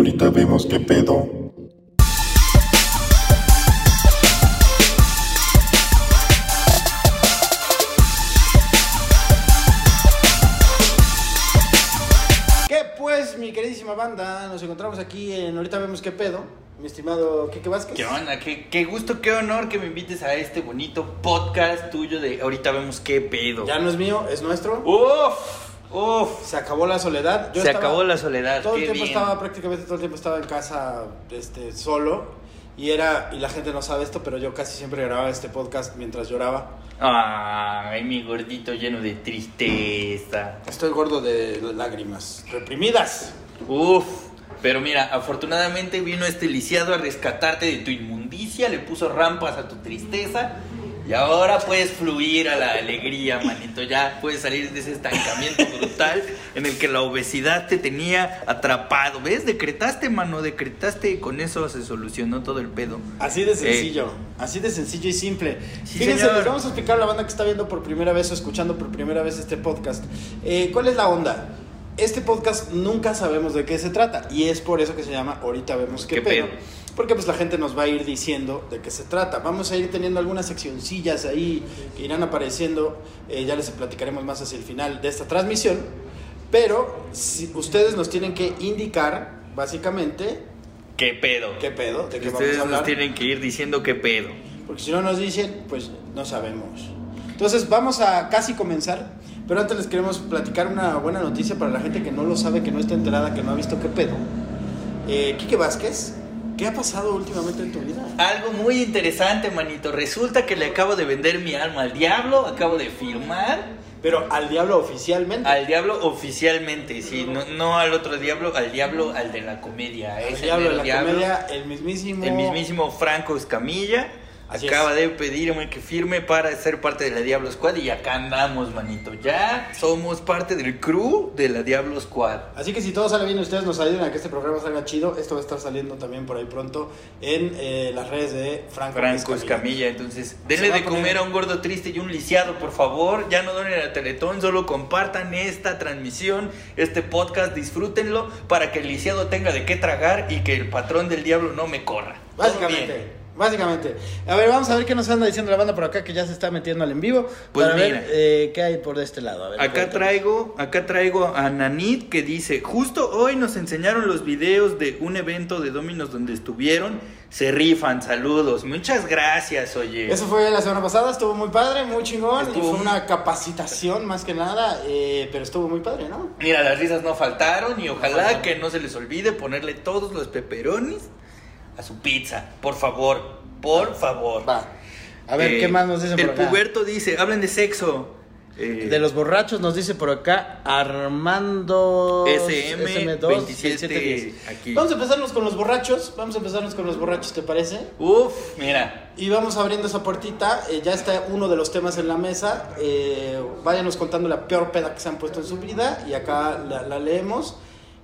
ahorita vemos qué pedo. ¿Qué pues, mi queridísima banda? Nos encontramos aquí en Ahorita Vemos Qué Pedo. Mi estimado Kike Vázquez. ¿Qué onda? Qué, qué gusto, qué honor que me invites a este bonito podcast tuyo de ahorita vemos qué pedo. Ya no es mío, es nuestro. Uf, uf. Se acabó la soledad. Yo Se estaba- acabó la soledad. Todo el tiempo bien. estaba, prácticamente todo el tiempo estaba en casa este, solo. Y era, y la gente no sabe esto, pero yo casi siempre grababa este podcast mientras lloraba. Ay, mi gordito lleno de tristeza. Estoy gordo de lágrimas reprimidas. Uf. Pero mira, afortunadamente vino este lisiado a rescatarte de tu inmundicia, le puso rampas a tu tristeza y ahora puedes fluir a la alegría, manito. Ya puedes salir de ese estancamiento brutal en el que la obesidad te tenía atrapado. ¿Ves? Decretaste, mano, decretaste y con eso se solucionó todo el pedo. Así de sencillo, así de sencillo y simple. Sí, Fíjense, señor. les vamos a explicar a la banda que está viendo por primera vez o escuchando por primera vez este podcast. Eh, ¿Cuál es la onda? Este podcast nunca sabemos de qué se trata y es por eso que se llama Ahorita vemos qué, ¿Qué pedo. pedo? Porque pues la gente nos va a ir diciendo de qué se trata. Vamos a ir teniendo algunas seccioncillas ahí que irán apareciendo. eh, ya les platicaremos más hacia el final de esta transmisión. Pero si, ustedes nos tienen que indicar, básicamente, ¿Qué pedo? qué pedo, de qué vamos a hablar. nos tienen que ir diciendo qué pedo. Porque si no nos dicen, pues no sabemos. Entonces vamos a casi comenzar, pero antes les queremos platicar una buena noticia para la gente que no lo sabe, que no está enterada, que no ha visto qué pedo. Eh, Quique Vázquez, ¿qué ha pasado últimamente en tu vida? Algo muy interesante, manito. Resulta que le acabo de vender mi alma al diablo, acabo de firmar Pero al diablo oficialmente. al diablo oficialmente, sí, no, no al otro diablo, al diablo, al de la comedia. Al diablo de la diablo, comedia, el mismísimo. El mismísimo Franco Escamilla Así acaba es. de pedirme que firme para ser parte de la Diablo Squad y acá andamos, manito. Ya somos parte del crew de la Diablo Squad. Así que si todo sale bien y ustedes nos ayudan a que este programa salga chido, esto va a estar saliendo también por ahí pronto en eh, las redes de Franco, Franco Escamilla. Entonces denle de poner- comer a un gordo triste y un lisiado, por favor. Ya no donen a Teletón, solo compartan esta transmisión, este podcast, disfrútenlo para que el lisiado tenga de qué tragar y que el patrón del diablo no me corra. Básicamente. Básicamente. A ver, vamos a ver qué nos anda diciendo la banda por acá que ya se está metiendo al en vivo. Pues para mira. ver eh, qué hay por este lado. A ver, Acá cuéntanos. traigo, acá traigo a Nanit que dice, justo hoy nos enseñaron los videos de un evento de Dominos donde estuvieron, se rifan, saludos, muchas gracias, oye. Eso fue la semana pasada, estuvo muy padre, muy chingón. Estuvo y fue una capacitación más que nada, eh, pero estuvo muy padre, ¿no? Mira, las risas no faltaron y ojalá Faltaron. que no se les olvide ponerle todos los peperonis a su pizza, por favor, por favor. Va. A ver, Eh, ¿qué más nos dicen El por acá? puberto dice, hablen de sexo. Eh, De los borrachos nos dice por acá Armando SM 2 27 aquí. Vamos a empezarnos con los borrachos. Vamos a empezarnos con los borrachos, ¿te parece? Uf, mira. Y vamos abriendo esa puertita. eh, ya está uno de los temas en la mesa. Eh, váyanos contando la peor peda que se han puesto en su vida. Y acá la, la leemos.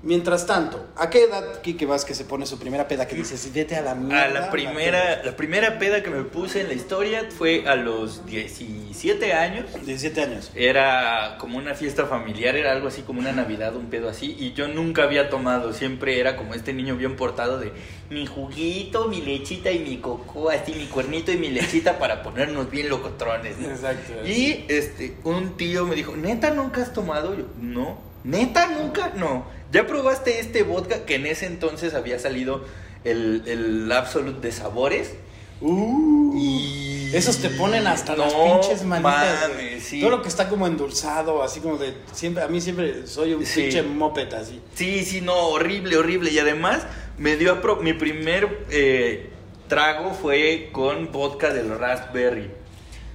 Mientras tanto, ¿a qué edad Kike Vázquez se pone su primera peda que dices, vete a la mierda? A la primera, la primera peda que me puse en la historia fue a los 17 años. 17 años. Era como una fiesta familiar, era algo así como una Navidad, un pedo así, y yo nunca había tomado, siempre era como este niño bien portado de mi juguito, mi lechita y mi coco, así mi cuernito y mi lechita para ponernos bien locotrones. ¿no? Exacto. Y este, un tío me dijo, ¿neta nunca has tomado? Yo, no, ¿neta nunca? No. ¿Ya probaste este vodka que en ese entonces había salido el, el Absolute de sabores? Uh, Y... Esos te ponen hasta las No pinches manitas. mames, sí. Todo lo que está como endulzado, así como de. siempre A mí siempre soy un Sí. pinche moped así. Sí, sí, no, horrible, horrible. Y además, me dio a mi primer eh, trago fue con vodka del raspberry.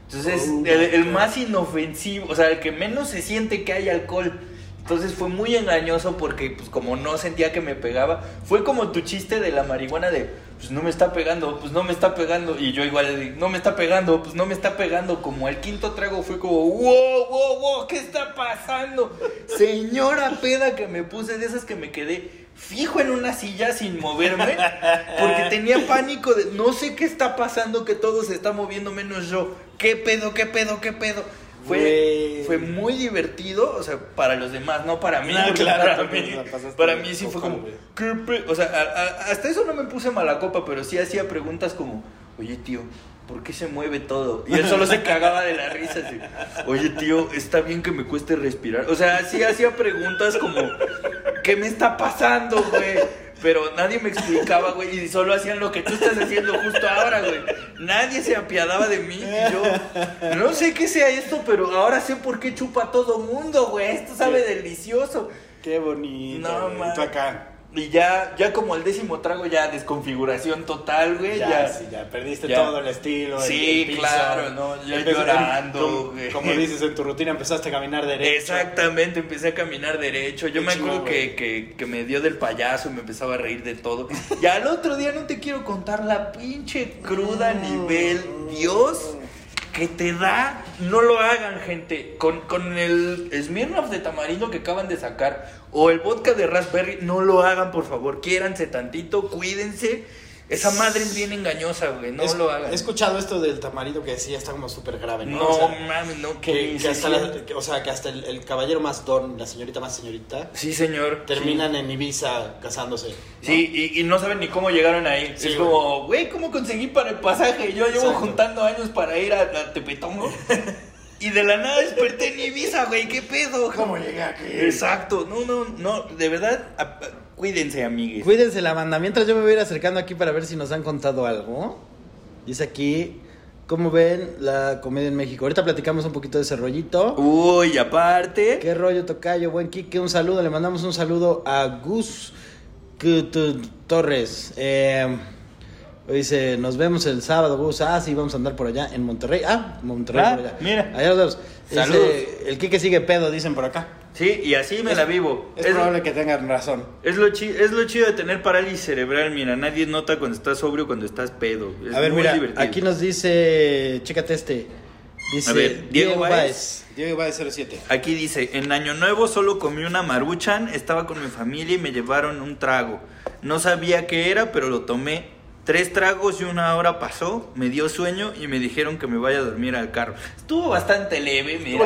Entonces, Oh, el, el más inofensivo, o sea, el que menos se siente que hay alcohol. Entonces fue muy engañoso porque, pues, como no sentía que me pegaba, fue como tu chiste de la marihuana de, pues, no me está pegando, pues, no me está pegando. Y yo igual, de, no me está pegando, pues, no me está pegando. Como el quinto trago fue como, wow, wow, wow, ¿qué está pasando? Señora peda que me puse de esas que me quedé fijo en una silla sin moverme porque tenía pánico de no sé qué está pasando que todo se está moviendo menos yo. ¿Qué pedo, qué pedo, qué pedo? Fue, fue muy divertido, o sea, para los demás, no para mí. No, porque claro, para mí, para mí sí fue como. O sea, a- a- hasta eso no me puse mala copa, pero sí hacía preguntas como, oye tío, ¿por qué se mueve todo? Y él solo se cagaba de la risa. Así, oye tío, está bien que me cueste respirar. O sea, sí hacía preguntas como, ¿qué me está pasando, güey? Pero nadie me explicaba, güey, y solo hacían lo que tú estás haciendo justo ahora, güey. Nadie se apiadaba de mí y yo no sé qué sea esto, pero ahora sé por qué chupa todo mundo, güey. Esto sabe delicioso. Qué bonito. No, man. Tú acá. Y ya, ya como el décimo trago, ya desconfiguración total, güey. Ya, Ya, sí, ya perdiste ya. todo el estilo. Sí, el claro, no, ya llorando, güey. como dices en tu rutina, empezaste a caminar derecho. Exactamente, empecé a caminar derecho. Yo Qué me acuerdo que, que, que me dio del payaso y me empezaba a reír de todo. Y al otro día no te quiero contar la pinche cruda nivel. Dios que te da, no lo hagan, gente. Con, con el Smirnoff de tamarindo que acaban de sacar o el vodka de raspberry, no lo hagan, por favor. Quiéranse tantito, cuídense. Esa madre es bien engañosa, güey. No Es- lo hagan. He escuchado esto del tamarindo que sí está como súper grave, ¿no? no, O sea, mames, no, que, que, hasta la- que- o sea, que hasta el, el caballero más don, la señorita más señorita, Sí, señor. terminan en Ibiza casándose. ¿no? Sí, y, y no saben ni cómo llegaron ahí. Sí, es como, güey, ¿cómo conseguí para el pasaje? Yo llevo Exacto. juntando años para ir a, a Tepetongo. y de la nada desperté en Ibiza, güey, ¿qué pedo? ¿Cómo llegué aquí? Exacto, no, no, no, de verdad, a- a- cuídense, amigues. Cuídense la banda. Mientras yo me voy a ir acercando aquí para ver si nos han contado algo. Dice aquí, ¿cómo ven la comedia en México? Ahorita platicamos un poquito de ese rollito. Uy, aparte. ¿Qué rollo, Tocayo? Buen Kike, un saludo. Le mandamos un saludo a Gus Torres. Eh, dice, nos vemos el sábado, Gus. Ah, sí, vamos a andar por allá en Monterrey. Ah, Monterrey Ah, por allá. mira. Allá nos vemos. Dice, Saludos. el Kike sigue pedo, dicen por acá. Sí, y así me Es- la vivo. Es, probable que tengan razón. es lo, chi- es lo chido de tener parálisis cerebral, mira, nadie nota cuando estás sobrio, cuando estás pedo. Es a ver, muy mira, divertido. aquí nos dice, chécate este. Dice A ver, Diego Báez. Diego Báez 07. Aquí dice, en Año Nuevo solo comí una maruchan, estaba con mi familia y me llevaron un trago. No sabía qué era, pero lo tomé. Tres tragos y una hora pasó, me dio sueño y me dijeron que me vaya a dormir al carro. Estuvo bastante leve, mira.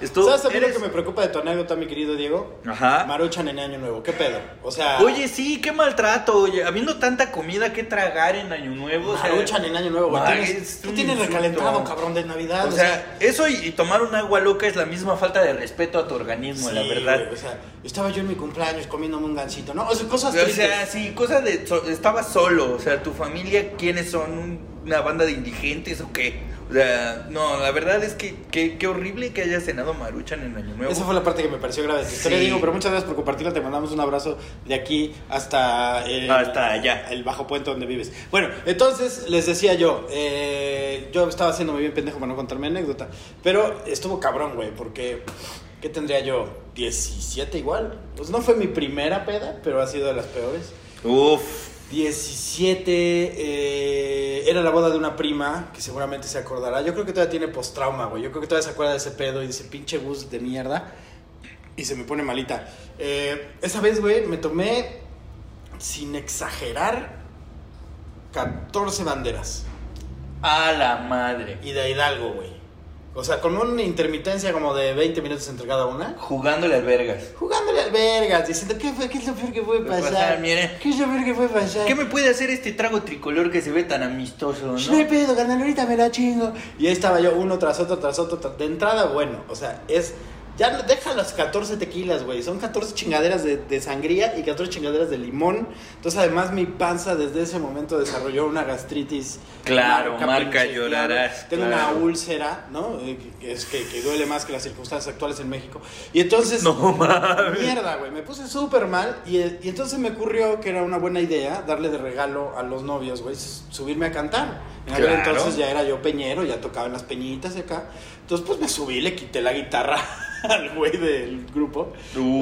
Estuvo- ¿Sabes también eres- lo que me preocupa de tu anécdota, mi querido Diego? Ajá. Maruchan en Año Nuevo. ¿Qué pedo? O sea... Oye, sí, qué maltrato, oye, habiendo tanta comida que tragar en Año Nuevo. o sea, Maruchan en Año Nuevo, güey. Tú tienes recalentado, cabrón, de Navidad. O sea, eso y, y tomar un agua loca es la misma falta de respeto a tu organismo, la verdad. güey, o sea, estaba yo en mi cumpleaños comiéndome un gansito, ¿no? O sea, cosas O tristes. sea, sí, cosa de. so- estaba solo. O sea, tu familia, ¿quiénes son? ¿Un- ¿Una banda de indigentes o qué? O sea, no, la verdad es que qué horrible que hayas cenado maruchan en Año Nuevo. Esa fue la parte que me pareció grave tu historia, Sí. Diego, pero muchas gracias por compartirla. Te mandamos un abrazo de aquí hasta, el, Hasta allá. el bajo puente donde vives. Bueno, entonces les decía yo, eh, yo estaba haciéndome bien pendejo para no contar mi anécdota, pero estuvo cabrón, güey, porque ¿qué tendría yo? ¿17 igual? Pues no fue mi primera peda, pero ha sido de las peores. Uf. 17, eh, era la boda de una prima, que seguramente se acordará. Yo creo que todavía tiene postrauma, güey. Yo creo que todavía se acuerda de ese pedo y de ese pinche bus de mierda. Y se me pone malita. Eh, esa vez, güey, me tomé, sin exagerar, 14 banderas. A la madre. Y de Hidalgo, güey. O sea, con una intermitencia como de 20 minutos entre cada una. Jugándole al vergas. Jugándole al vergas, diciendo, ¿qué, fue, ¿qué es lo peor que puede pasar? pasar, mire. ¿Qué es lo peor que puede pasar? ¿Qué me puede hacer este trago tricolor que se ve tan amistoso, Pues No hay no? pedo, carnal, ahorita me la chingo. Y ahí estaba yo, uno tras otro, tras otro. tras- De entrada, bueno, o sea, es. Ya deja las 14 tequilas, güey. Son 14 chingaderas de, de sangría y 14 chingaderas de limón. Entonces, además, mi panza desde ese momento desarrolló una gastritis. Claro, marca pinche llorarás. Tengo claro. una úlcera, ¿no? Eh, Que, es, que, que duele más que las circunstancias actuales en México. Y entonces. No mames. Mierda, güey. Me puse súper mal. Y, y entonces me ocurrió que era una buena idea darle de regalo a los novios, güey, subirme a cantar. En aquel Claro. entonces ya era yo peñero, ya tocaba en las peñitas de acá. Entonces, pues me subí, le quité la guitarra al güey del grupo.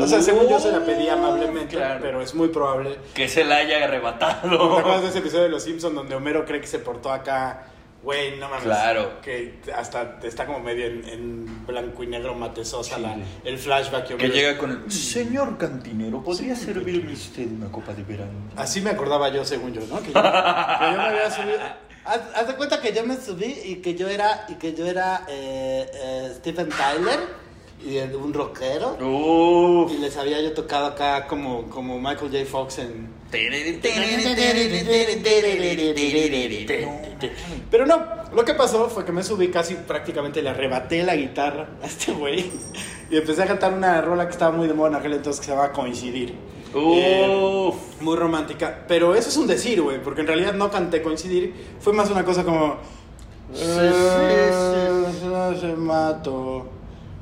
O sea, según yo se la pedí amablemente, Claro. pero es muy probable. Que se la haya ¿Te arrebatado. acuerdas de ese episodio de Los Simpsons donde Homero cree que se portó acá Güey, no mames. Claro. Que hasta está como medio en, en blanco y negro matesosa Sí. la- el flashback. Que me- llega con el... Señor cantinero, ¿podría servirme usted una copa de verano? Así me acordaba yo, según yo, ¿no? Que yo, que yo me había subido. Haz, haz de cuenta que yo me subí y que yo era, y que yo era eh, eh, Stephen Tyler y un rockero. Uf. Y les había yo tocado acá como, como Michael J. Fox en... Pero no, lo que pasó fue que me subí casi prácticamente le arrebaté la guitarra a este güey y empecé a cantar una rola que estaba muy de moda en aquel entonces que se llama Coincidir. Eh, muy romántica. Pero eso es un decir, güey, porque en realidad no canté Coincidir. Fue más una cosa como... Sí, sí, "Eh, Se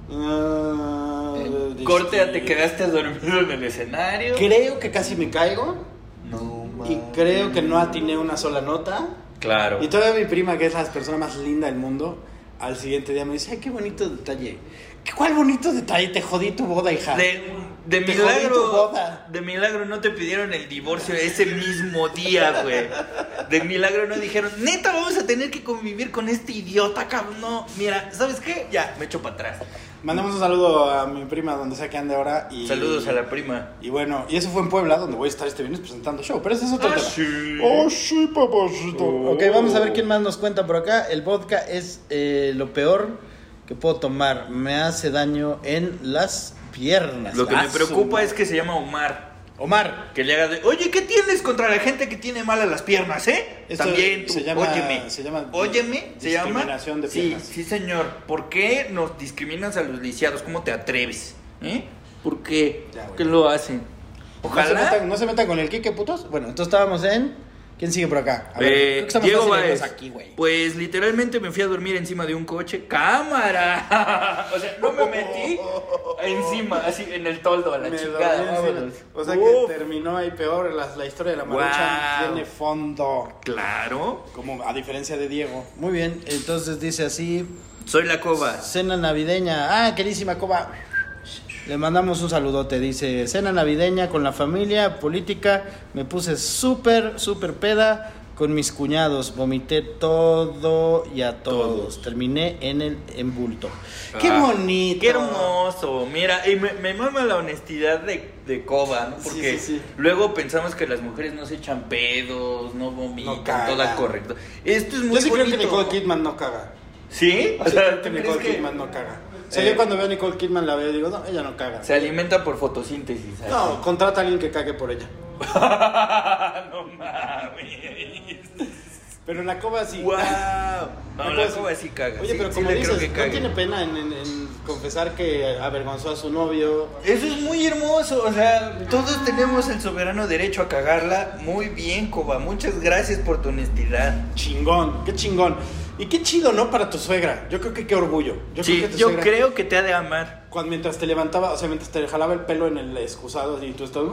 mato. eh, Corte, te distinto". quedaste dormido en el escenario. Creo que casi me caigo No, y creo que no atiné una sola nota. Claro. Y todavía mi prima, que es la persona más linda del mundo, al siguiente día me dice, ay, qué bonito detalle. ¿Qué, ¿Cuál bonito detalle? Te jodí tu boda, hija. De, de Te jodí tu milagro, boda. de milagro no te pidieron el divorcio ese mismo día, güey. De milagro no dijeron, neta, vamos a tener que convivir con este idiota, cabrón. No, mira, ¿sabes qué? Ya, me echo para atrás. Mandamos un saludo a mi prima, donde sea que ande ahora. Y, Saludos a la prima. Y bueno, y eso fue en Puebla, donde voy a estar este viernes presentando show. Pero ese es otro Ah, tema. sí. Oh, sí, papacito. Oh. Ok, vamos a ver quién más nos cuenta por acá. El vodka es eh, lo peor que puedo tomar. Me hace daño en las piernas. Lo que Ah, me su preocupa es que se llama Omar. Omar. Que le haga de, oye, ¿qué tienes contra la gente que tiene malas las piernas, eh? Esto También tú, se llama- óyeme. se llama óyeme, se llama. discriminación de sí, piernas. sí, señor. ¿Por qué nos discriminas a los lisiados? ¿Cómo te atreves? ¿Eh? ¿Por qué? Ya, güey. ¿Qué lo hacen? No se, Ojalá. metan, no se metan con el Kike, putos. Bueno, entonces estábamos en. ¿Quién sigue por acá? A ver, Eh, creo que estamos Diego Baez. aquí, güey. Pues literalmente me fui a dormir encima de un coche. ¡Cámara! o sea, no me metí encima, así en el toldo a la Me chingada. vámonos. O sea Uf, que terminó ahí peor. La, la historia de la marucha Wow. tiene fondo. Claro. Como a diferencia de Diego. Muy bien, entonces dice así: Soy la coba. Cena navideña. Ah, queridísima Coba. Le mandamos un saludote. Dice: Cena navideña con la familia, política. Me puse súper, súper peda con mis cuñados. Vomité todo y a todos. Todos. Terminé en el embulto. ¡Qué Ah, bonito! Qué hermoso. Mira, y me, me mama la honestidad de, de Coba, ¿no? Porque sí, sí. luego pensamos que las mujeres no se echan pedos, no vomitan, No toda correcto. Esto es muy Yo sí creo que bonito. Nicole Kidman no caga. ¿Sí? O sea, ¿tú que Nicole Kidman no caga. O sea, Eh. yo cuando veo a Nicole Kidman la veo y digo, no, ella no caga. se alimenta por fotosíntesis? No, contrata a alguien que cague por ella. no mames. Pero en la cova sí. Wow. No la coba sí caga. Oye, sí, pero como dices, creo que no tiene pena en, en- en confesar que avergonzó a su novio. Eso es muy hermoso, o sea, todos tenemos el soberano derecho a cagarla. Muy bien, Coba, muchas gracias por tu honestidad. Chingón, qué chingón. Y qué chido, ¿no? Para tu suegra. Yo creo que qué orgullo. Yo sí, creo que tu yo suegra, creo que te ha de amar. Cuando, mientras te levantaba, o sea, mientras te jalaba el pelo en el excusado y tú estabas...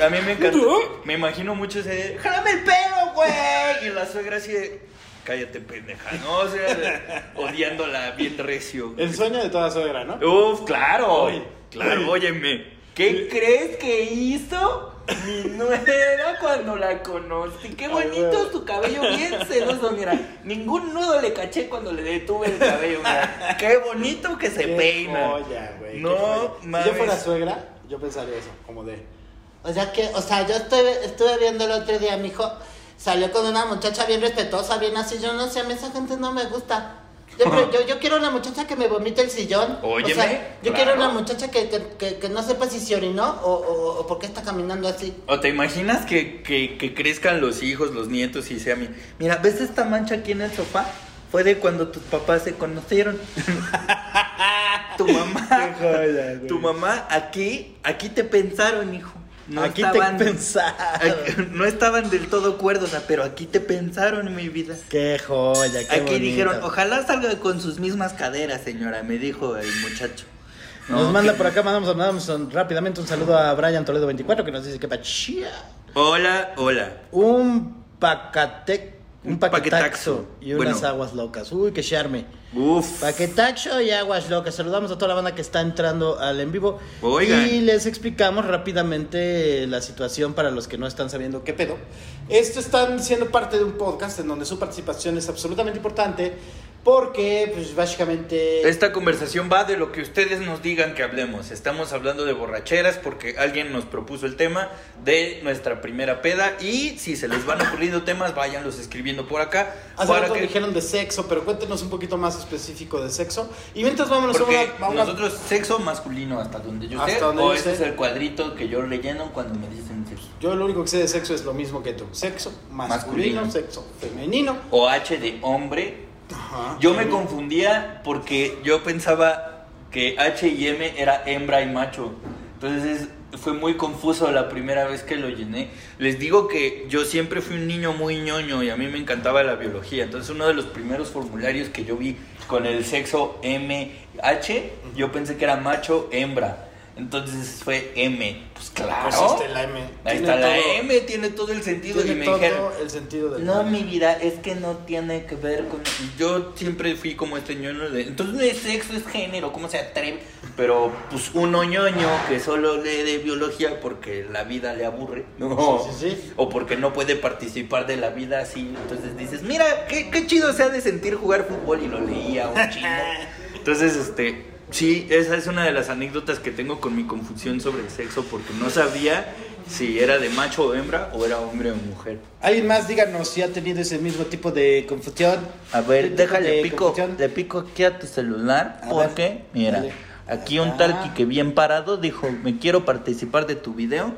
A mí me encanta. Me imagino mucho ese ¡Jálame el pelo, güey! Y la suegra así de, cállate, pendeja, ¿no? O sea, odiándola bien recio. El sueño de toda suegra, ¿no? Uf, claro. Uy, claro, uy. óyeme. ¿Qué crees que hizo mi nuera cuando la conocí? Qué bonito es tu cabello, bien sedoso, mira. Ningún nudo le caché cuando le detuve el cabello, mira. Qué bonito que se Qué peina. joya, güey. qué No, joya. mames. Si yo fuera suegra, yo pensaría eso, como de... O sea que, o sea, yo estuve, estuve viendo el otro día, mi hijo salió con una muchacha bien respetuosa, bien así, yo no sé, a mí esa gente no me gusta. Yo, pre- yo, yo quiero una muchacha que me vomite el sillón. Óyeme, o sea, yo claro. quiero una muchacha que, que, que, que no sepa si se orinó o, o, o por qué está caminando así. ¿O te imaginas que, que, que crezcan los hijos, los nietos y sea mi... Mira, ¿ves esta mancha aquí en el sofá? Fue de cuando tus papás se conocieron. tu mamá... Joya. Tu mamá aquí, aquí te pensaron, hijo. No Aquí estaban, te pensaron. no estaban del todo cuerdos, pero aquí te pensaron, mi vida. Qué joya, qué Aquí bonito. dijeron, ojalá salga con sus mismas caderas, señora, me dijo el muchacho. Nos No, manda que- por acá, mandamos, mandamos rápidamente un saludo a Brian Toledo 24 que nos dice que pachía. Hola, hola. Un pacateco Un paquetaxo y unas Bueno. aguas locas. Uy, qué charme. Uf. Paquetaxo y aguas locas. Saludamos a toda la banda que está entrando al en vivo. Oigan. Y les explicamos rápidamente la situación para los que no están sabiendo qué pedo. Esto están siendo parte de un podcast en donde su participación es absolutamente importante porque, pues, básicamente... Esta conversación va de lo que ustedes nos digan que hablemos. Estamos hablando de borracheras porque alguien nos propuso el tema de nuestra primera peda y si se les van ocurriendo temas, váyanlos escribiendo por acá. Hace para rato que- dijeron de sexo, pero cuéntenos un poquito más específico de sexo. Y mientras vámonos a Porque una- a una... nosotros sexo masculino hasta donde yo Hasta sé, donde o yo ese sé. es el cuadrito que yo relleno cuando me dicen sexo. Yo lo único que sé de sexo es lo mismo que tú. Sexo masculino, Masculino. sexo femenino. O H de hombre. Yo me confundía porque yo pensaba que H y M era hembra y macho. Entonces fue muy confuso la primera vez que lo llené. Les digo que yo siempre fui un niño muy ñoño y a mí me encantaba la biología. Entonces uno de los primeros formularios que yo vi con el sexo MH, yo pensé que era macho, hembra. Entonces fue M. Pues claro. Pues está la M. Ahí está la M, tiene todo el sentido. Y Tiene me todo dijeron, el sentido del no, mi vida, es que no tiene que ver con... Yo siempre fui como este ñoño de... Entonces no es sexo, es género, ¿cómo se atreve? Pero pues uno ñoño que solo lee de biología porque la vida le aburre, ¿no? Sí, sí, sí. O porque no puede participar de la vida así. Entonces dices, mira, qué, qué chido se ha de sentir jugar fútbol y lo leía un chino. Entonces, este... Sí, esa es una de las anécdotas que tengo con mi confusión sobre el sexo porque no sabía si era de macho o hembra o era hombre o mujer. Alguien más, díganos si ha tenido ese mismo tipo de confusión. A ver, Tipo déjale pico, confusión. le pico aquí a tu celular, A porque, ver, mira, dale. aquí un Ah. tal Quique bien parado dijo, me quiero participar de tu video.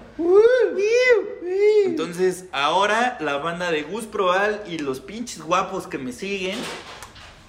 Entonces, ahora la banda de Gus Proal y los pinches guapos que me siguen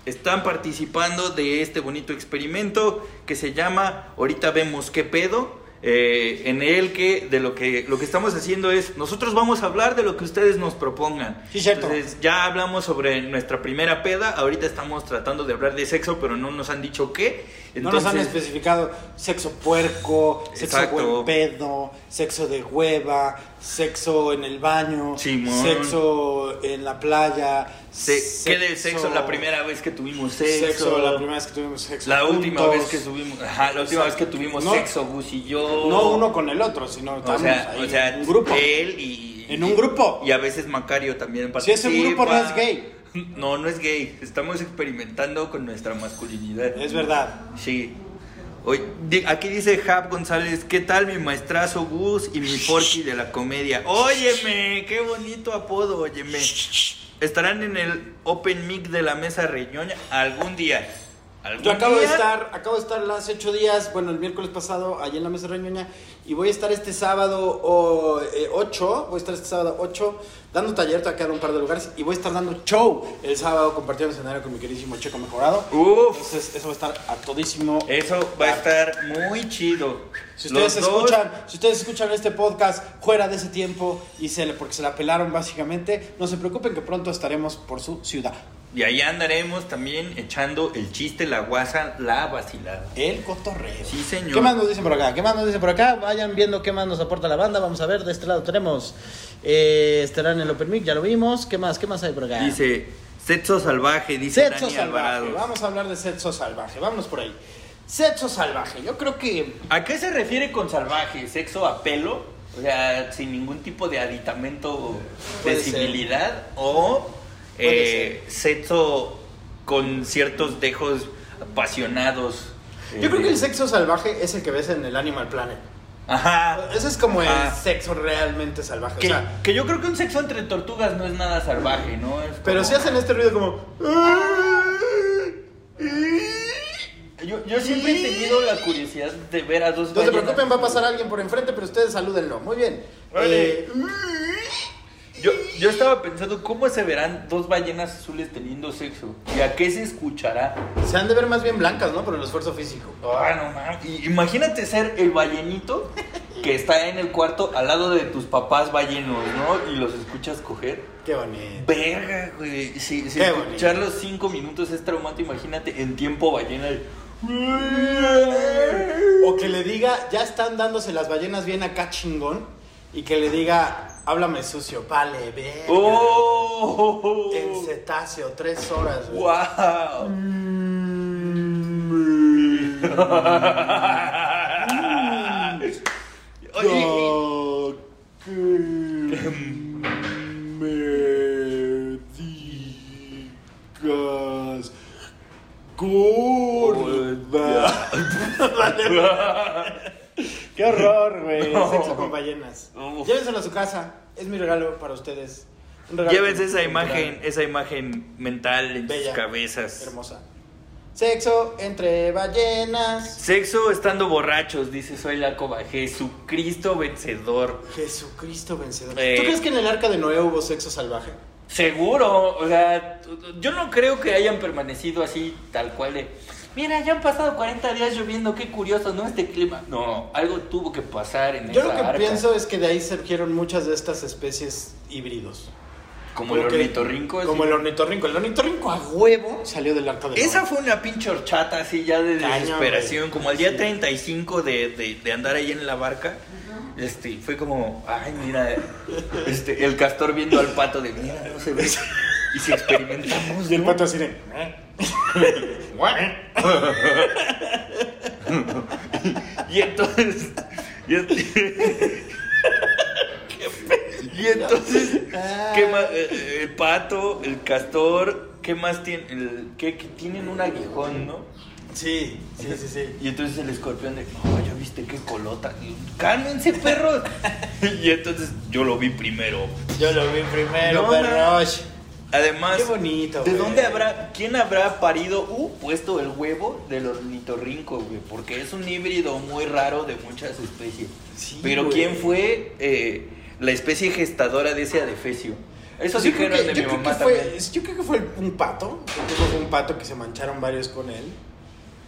están participando de este bonito experimento que se llama Ahorita vemos qué pedo. eh, en el que de lo que lo que estamos haciendo es nosotros vamos a hablar de lo que ustedes nos propongan. Sí, cierto. Entonces, ya hablamos sobre nuestra primera peda, ahorita estamos tratando de hablar de sexo, pero no nos han dicho qué. No nos han Entonces, especificado sexo puerco, sexo Exacto. buen pedo, sexo de hueva, sexo en el baño, Simón. sexo en la playa. se- ¿qué del sexo? La primera vez que tuvimos sexo. Sexo, la primera vez que tuvimos sexo. La última juntos. vez que tuvimos, ajá, la última vez que tuvimos No. sexo, Gus y yo. No uno con el otro, sino o sea, ahí o sea, en un grupo. él y En un grupo. y a veces Macario también Si participa. es un grupo, no es gay. No, no es gay. Estamos experimentando con nuestra masculinidad. Es verdad. Sí. Oye, aquí dice Jab González, ¿qué tal mi maestrazo Gus y mi Forky de la comedia? Óyeme, qué bonito apodo, óyeme. Estarán en el Open Mic de la Mesa Reñoña algún día. ¿Algún Yo acabo de estar, acabo de estar hace ocho días, bueno, el miércoles pasado, allí en la mesa reñoña, y voy a estar este sábado o, eh, 8, voy a estar este sábado 8, dando taller, te en un par de lugares, y voy a estar dando show el sábado compartiendo escenario con mi queridísimo Checo Mejorado. Uf. Entonces, eso va a estar a todísimo. Eso va a estar muy chido. Si ustedes Los dos- escuchan, si ustedes escuchan este podcast fuera de ese tiempo y se le, porque se la pelaron básicamente, no se preocupen que pronto estaremos por su ciudad. Y ahí andaremos también echando el chiste, la guasa, la vacilada. El cotorreo. Sí, señor. ¿Qué más nos dicen por acá? ¿Qué más nos dicen por acá? Vayan viendo qué más nos aporta la banda. Vamos a ver, de este lado tenemos. Eh, estarán en el Open Mic, ya lo vimos. ¿Qué más? ¿Qué más hay por acá? Dice, sexo salvaje, dice Sexo Dani salvaje. Alvarado. Vamos a hablar de sexo salvaje. Vámonos por ahí. Sexo salvaje. Yo creo que. ¿A qué se refiere con salvaje? ¿Sexo a pelo? O sea, sin ningún tipo de aditamento de ser. civilidad. ¿O eh, sexo con ciertos dejos apasionados? Yo Eh, creo que el sexo salvaje es el que ves en el Animal Planet. Ajá. Ese es como el Ah. sexo realmente salvaje. Que, o sea, que yo creo que un sexo entre tortugas no es nada salvaje, ¿no? Es pero si hacen este ruido como. Yo, yo siempre he tenido la curiosidad de ver a dos No se preocupen, va a pasar alguien por enfrente, pero ustedes salúdenlo. Muy bien. Vale. Eh, Yo, yo estaba pensando cómo se verán dos ballenas azules teniendo sexo. ¿Y a qué se escuchará? se han de ver más bien blancas, ¿no? Por el esfuerzo físico. Ah, no mames. Imagínate ser el ballenito que está en el cuarto al lado de tus papás ballenos, ¿no? Y los escuchas coger. Qué bonito. Verga, güey. Si, si Qué escuchar los cinco minutos es traumante, imagínate en tiempo ballena. el- O que le diga, ya están dándose las ballenas bien acá chingón. Y que le diga, háblame sucio, vale, ve. ¡Oh! En cetáceo, tres horas, güey. ¡Wow! Oye, Ya que me digas gorda. Qué horror, güey. No. Sexo con ballenas. Uf. Llévenselo a su casa. Es mi regalo para ustedes. Un regalo Llévense esa imagen, esa imagen mental en Bella. sus cabezas. Hermosa. Sexo entre ballenas. Sexo estando borrachos, dice Soy la Coba. Jesucristo vencedor. Jesucristo vencedor. Eh. ¿Tú crees que en el arca de Noé hubo sexo salvaje? Seguro, o sea, yo no creo que hayan permanecido así tal cual de, mira, ya han pasado 40 días lloviendo, qué curioso, ¿no? Este clima. No, algo tuvo que pasar en Yo esa lo que arca. pienso es que de ahí surgieron muchas de estas especies híbridos. Como el Porque- ornitorrinco. Como el ornitorrinco. El ornitorrinco a huevo salió del arca de Noé. Esa fue una pinche horchata así ya de Cañón, desesperación, güey. como al día Sí. 35 de, de, de andar ahí en la barca. Este, fue como, ay, mira, este, el castor viendo al pato de, mira, no se ve. Y si experimentamos, Y el ¿no? pato así de... Y entonces. Y, este- y entonces. ¿Qué más? Eh, eh, El pato, el castor. ¿Qué más tienen? ¿qué, qué tienen un aguijón, ¿no? Sí, sí, sí, sí. Y entonces el escorpión de. No, ya viste qué colota. Y, Cálmense, perros. y entonces yo lo vi primero. Yo lo vi primero, No, perros. Además. Qué bonito, ¿De güey. dónde habrá, quién habrá parido, uh, puesto el huevo del ornitorrinco, güey? Porque es un híbrido muy raro de muchas especies. Sí, Pero güey. ¿quién fue eh, la especie gestadora de ese adefesio? Eso creo dijeron que- de mi mamá fue- también. Yo creo que fue un pato. Yo creo que fue un pato que se mancharon varios con él.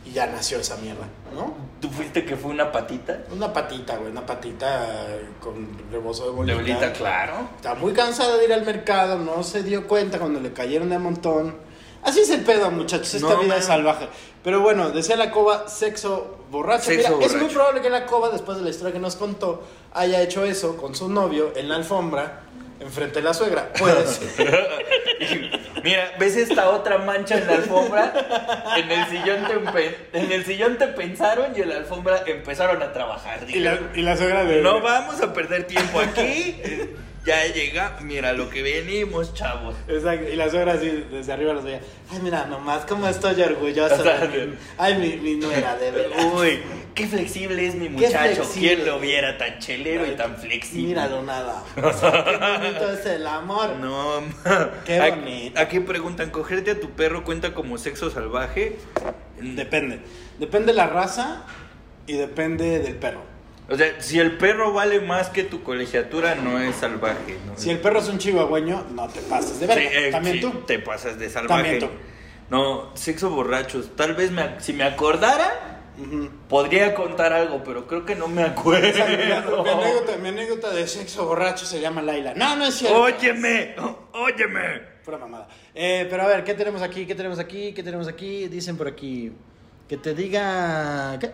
Y ya nació esa mierda, ¿no? ¿Tú fuiste que fue una patita? Una patita, güey. Una patita con rebozo de De bolita. bolita, claro. Está muy cansada de ir al mercado, no se dio cuenta cuando le cayeron de montón. Así es el pedo, muchachos, esta No, vida man. es salvaje. Pero bueno, decía la coba, sexo borracho. Sexo Mira, es muy probable que la coba, después de la historia que nos contó, haya hecho eso con su novio en la alfombra, enfrente de la suegra. Puede ser. Mira, ¿ves esta otra mancha en la alfombra? En el sillón te, en el sillón te pensaron y en la alfombra empezaron a trabajar. y, la, y la suegra de... No vamos a perder tiempo aquí. Ya llega, mira lo que venimos, chavos. Exacto, y la suegra así, desde arriba los veía. Ay, mira, nomás cómo estoy orgullosa. O sea, de mí. Ay, mi, mi nuera, de verdad. Uy, qué flexible es mi muchacho. ¿Quién lo viera tan chelero y tan flexible? Míralo nada. O sea, qué bonito es el amor. No, ma. Qué ¿A- bonito. Aquí preguntan, ¿cogerte a tu perro cuenta como sexo salvaje? Depende. Depende la raza y depende del perro. O sea, si el perro vale más que tu colegiatura, no es salvaje. ¿no? Si el perro es un chihuahueño, no te pases de verga. Sí, eh, También sí, tú. te pasas de salvaje. También tú. No, sexo borrachos. Tal vez me, si me acordara, podría contar algo, pero creo que no me acuerdo. O sea, mi, mi anécdota, mi anécdota de sexo borracho se llama Laila. No, no es cierto. Óyeme, óyeme. Pura mamada. Eh, pero a ver, ¿qué tenemos aquí? ¿Qué tenemos aquí? ¿Qué tenemos aquí? Dicen por aquí. Que te diga. ¿Qué?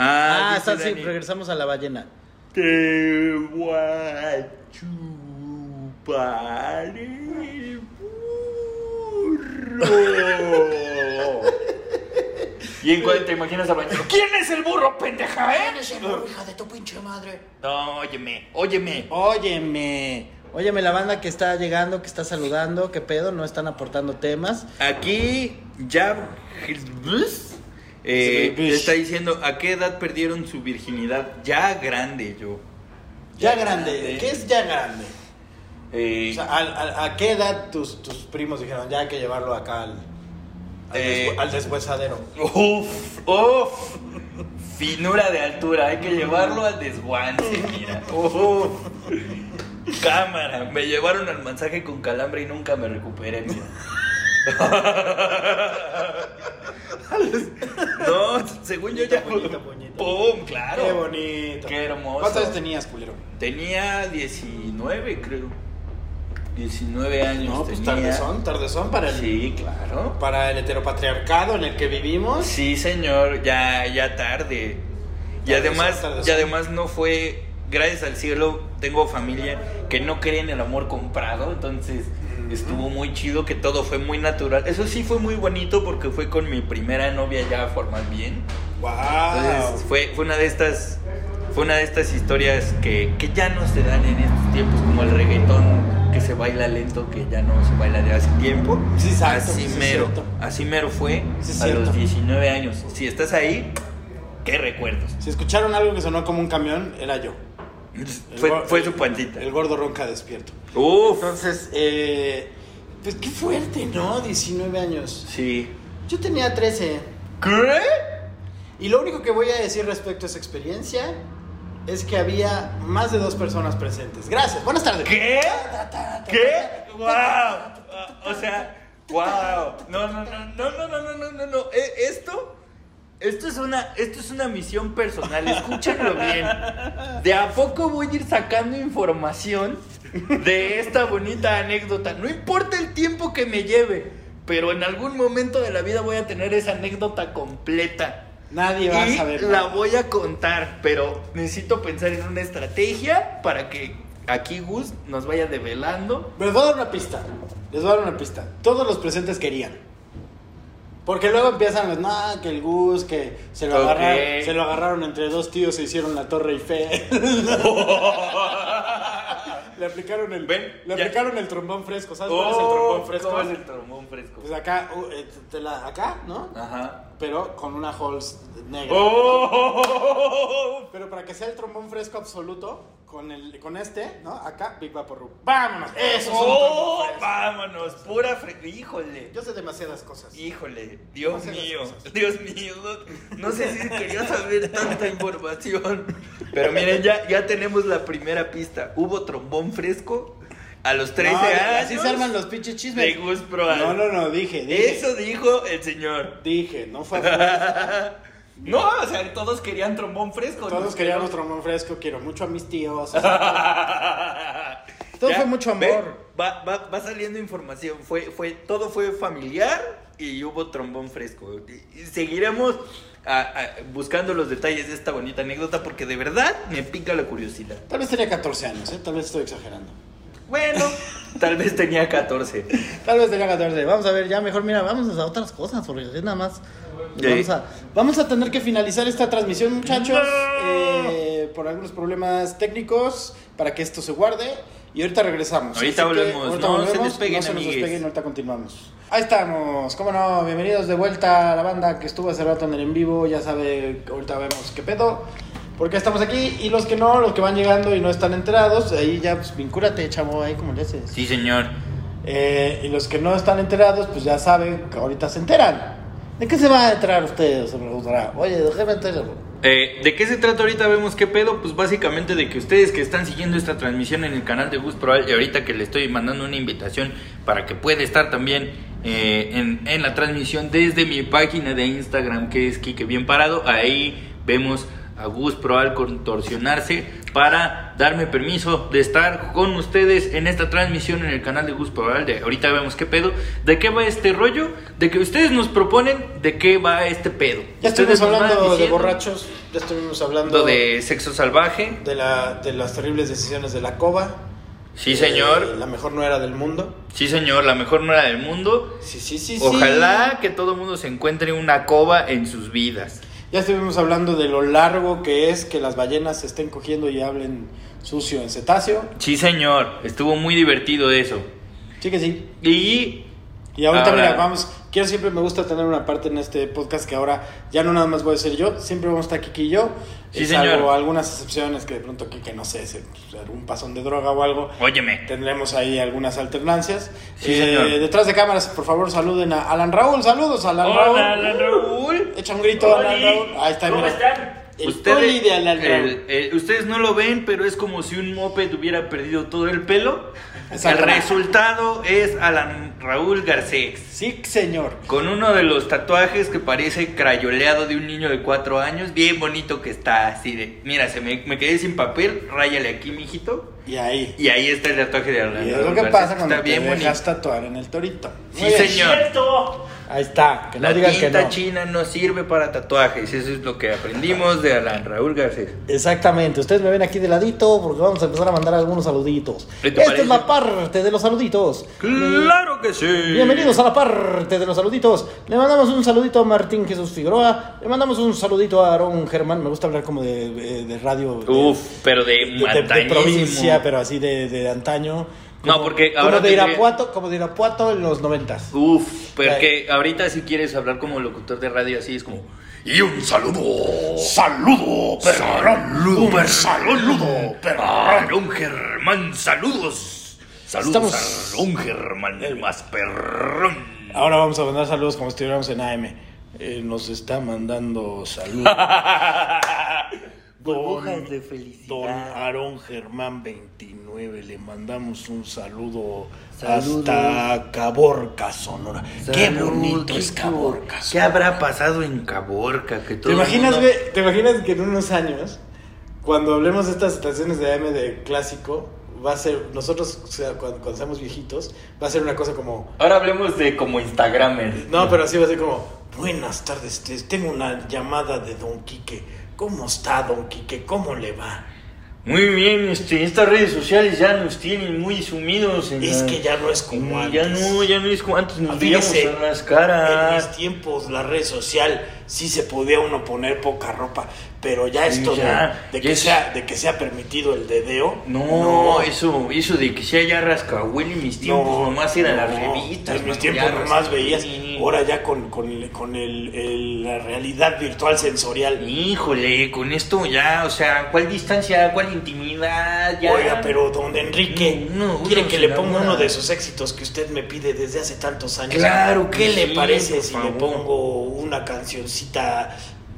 Ah, dice está sí, regresamos a la ballena. Te voy a chupar el burro. y en cuanto te imaginas a baño, ¿quién es el burro, pendeja, eh? hija de tu pinche madre? No, óyeme, óyeme. Óyeme. Óyeme, la banda que está llegando, que está saludando, ¿qué pedo? No están aportando temas. Aquí ya eh, está diciendo a qué edad perdieron su virginidad. Ya grande yo. Ya grande. ¿Qué es ya grande? Eh, O sea, ¿a, a- a qué edad tus, tus primos dijeron ya hay que llevarlo acá al, al, Eh. deshu- al deshuesadero? Uf, uf. Finura de altura, hay que llevarlo al desguance, mira. Uf. Cámara, me llevaron al masaje con calambre y nunca me recuperé, mira. No, según yo ya. Puñito, puñito. ¡Pum! Claro. Qué bonito. Qué hermoso. ¿Cuántos años tenías, culero? Tenía 19, creo. 19 años. No, pues tenía. tardezón, tardezón para el, Sí, claro. para el heteropatriarcado en el que vivimos. Sí, señor, ya, ya tarde. Y además, tardezón. y además no fue gracias al cielo tengo familia que no cree en el amor comprado, entonces estuvo muy chido, que todo fue muy natural. Eso sí fue muy bonito porque fue con mi primera novia ya formal bien. ¡Wow! Entonces fue, fue una de estas fue una de estas historias que, que ya no se dan en estos tiempos como el reggaetón que se baila lento que ya no se baila de hace tiempo. Sí, exacto, así sí, mero, así mero fue Sí, a los 19 años. Si estás ahí, qué recuerdos. Si escucharon algo que sonó como un camión, era yo. Fue, fue su puentita. El gordo ronca despierto. Uf, Entonces, eh, pues qué fuerte, ¿no? 19 años. sí. Yo tenía 13. ¿Qué? Y lo único que voy a decir respecto a esa experiencia es que había más de dos personas presentes. Gracias. Buenas tardes. ¿Qué? ¿Qué? ¡Wow! O sea, wow. No, no, no, no, no, no, no, no, no, no. Eh, Esto, esto es una, esto es una misión personal. Escúchenlo bien. De a poco voy a ir sacando información de esta bonita anécdota. No importa el tiempo que me lleve, pero en algún momento de la vida voy a tener esa anécdota completa. Nadie va a saber. la nada. voy a contar, pero necesito pensar en una estrategia para que aquí Gus nos vaya develando. Les voy a dar una pista. Les voy a dar una pista. Todos los presentes querían. Porque luego empiezan los, no, que el Gus, que se lo, agarraron, se lo agarraron entre dos tíos e hicieron la Torre Eiffel. le aplicaron el, Ven, le ya. aplicaron el trombón fresco. ¿Sabes cuál es el trombón fresco? Oh, ¿Cómo es el trombón fresco? Pues acá, uh, eh, te la- acá, ¿no? Ajá. Pero con una Halls negra. Oh. Pero para que sea el trombón fresco absoluto, con, el, con este, ¿no? Acá, Big Vaporru. ¡Vámonos! Eso es un Oh, vámonos, pura fre... Híjole. Yo sé demasiadas cosas. Híjole, Dios Demasiadas mío, cosas. Dios mío, no, no sé si quería saber tanta información. Pero miren, ya, ya tenemos la primera pista. Hubo trombón fresco a los 13 No, años. Así se arman los pinches de chismes. Gus Proal. No, no, no, dije, dije. Eso dijo el señor. Dije, no fue. No, o sea, todos querían trombón fresco. Todos ¿no? queríamos trombón fresco, quiero mucho a mis tíos. Todo fue mucho amor. Va, va, va saliendo información. Fue, fue, todo fue familiar y hubo trombón fresco. Y seguiremos a- a- buscando los detalles de esta bonita anécdota porque de verdad me pica la curiosidad. Tal vez tenía 14 años, ¿eh? Tal vez estoy exagerando. Bueno, tal vez tenía 14. Tal vez tenía 14. Vamos a ver, ya mejor, mira, vamos a otras cosas, porque es nada más. Vamos a, vamos a tener que finalizar esta transmisión, muchachos, No. eh, por algunos problemas técnicos, para que esto se guarde. Y ahorita regresamos. Ahorita Así que volvemos. No se despeguen, no se nos despeguen, ahorita continuamos. Ahí estamos, cómo no, bienvenidos de vuelta a la banda que estuvo hace rato en el en vivo. Ya sabe, ahorita vemos qué pedo. Porque estamos aquí y los que no, los que van llegando y no están enterados, ahí ya, pues vincúrate, chavo, ahí como le haces. Sí, señor. Eh, y los que no están enterados, pues ya saben que ahorita se enteran. ¿De qué se va a enterar ustedes? Se preguntará. Oye, déjeme enterarlo. Eh, ¿De qué se trata ahorita? Vemos qué pedo. Pues básicamente de que ustedes que están siguiendo esta transmisión en el canal de Gus Proal y ahorita que le estoy mandando una invitación para que pueda estar también eh, en, en la transmisión desde mi página de Instagram que es Kike Bien Parado. Ahí vemos a Gus Proal contorsionarse para darme permiso de estar con ustedes en esta transmisión en el canal de Gus Proal. De ahorita vemos qué pedo. ¿De qué va este rollo? De que ustedes nos proponen de qué va este pedo. Ya estuvimos hablando de borrachos, ya estuvimos hablando de sexo salvaje. de, la, de las terribles decisiones de la COBA. Sí, Eh, señor. la mejor no era del mundo. Sí, señor, la mejor nuera del mundo. Sí, sí, sí. sí. Ojalá que todo el mundo se encuentre una coba en sus vidas. Ya estuvimos hablando de lo largo que es que las ballenas se estén cogiendo y hablen sucio en cetáceo. Sí, señor, estuvo muy divertido eso. Sí que sí. Y Y ahorita, Ahora- mira, vamos, quiero siempre me gusta tener una parte en este podcast que ahora ya no nada más voy a ser yo, siempre vamos a estar Kiki y yo. Sí, señor. algunas excepciones que de pronto Kiki, no sé, se, algún pasón de droga o algo. óyeme. Tendremos ahí algunas alternancias. Sí, Eh, señor. Detrás de cámaras, por favor, saluden a Alan Raúl. Saludos, Alan Raúl. Hola, Alan Raúl. Echa un grito, Alan. Raúl. Ahí está, ¿Cómo mira. están? El Ustedes, de el- el- ustedes no lo ven, pero es como si un moped hubiera perdido todo el pelo. El resultado es Alan Raúl Garcés. Sí, señor. Con uno de los tatuajes que parece crayoleado de un niño de cuatro años, bien bonito que está, así de, mira, se me, me quedé sin papel, ráyale aquí, mijito. Y ahí. Y ahí está el tatuaje de Alan Y es lo que pasa cuando está te bien bonito. dejas tatuar en el torito. Sí, Muy señor. Ahí está, que no La digan que tinta no. china no sirve para tatuajes. Eso es lo que aprendimos de Alan Raúl Garcés. Exactamente, ustedes me ven aquí de ladito porque vamos a empezar a mandar algunos saluditos. ¿Qué te Esta parece? es la parte de los saluditos. ¡Claro que sí! Bienvenidos a la parte de los saluditos. Le mandamos un saludito a Martín Jesús Figueroa. Le mandamos un saludito a Aarón Germán. Me gusta hablar como de, de- de radio. de- Uf, pero de, de, de- de antañísimo. Pero así de, de antaño. No, Como- porque como ahora de tendría- Irapuato, como de Irapuato en los noventas. Uf, porque ahorita si quieres hablar como locutor de radio así es como... Y un saludo. Saludo, Saludo, Un saludo, Aarón Germán, saludos. Saludos Estamos- a Aarón Germán, el más perrón. Ahora vamos a mandar saludos como si estuviéramos en AM. Eh, nos está mandando saludos. Burbujas de Don. Aarón Germán 29, le mandamos un saludo Saludos. hasta Caborca, Sonora. qué Salud, bonito qué es Caborca. ¿Qué habrá pasado en Caborca? Que todo ¿Te imaginas, mundo- güey? ¿Te imaginas que en unos años, cuando hablemos de estas estaciones de AM de clásico, va a ser, nosotros, o sea, cuando, cuando seamos viejitos, va a ser una cosa como, Ahora hablemos de como Instagramer. no, pero así va a ser como, buenas tardes, te- tengo una llamada de Don Quique. ¿Cómo está Don Quique? ¿Cómo le va? Muy bien, este, estas redes sociales ya nos tienen muy sumidos. En Es la- que ya no es como Mm, Ya antes. no, ya no es como antes, nos veíamos Fíjese, en las En caras. mis tiempos, la red social, sí se podía uno poner poca ropa, pero ya esto de- ya, de, que sea, de que sea permitido el dedeo. No, eso, eso de que sea ya rascahuele en mis tiempos, no, nomás eran las no, revistas. En mis tiempos nomás veías, ahora ya con, con, con el, el- la realidad virtual sensorial. Híjole, con esto ya, o sea, ¿cuál distancia, cuál intimidad? Ya. Oiga, pero don Enrique, ¿quiere que le ponga uno de esos éxitos que usted me pide desde hace tantos años? Claro que ¿Qué le parece si le pongo una cancioncita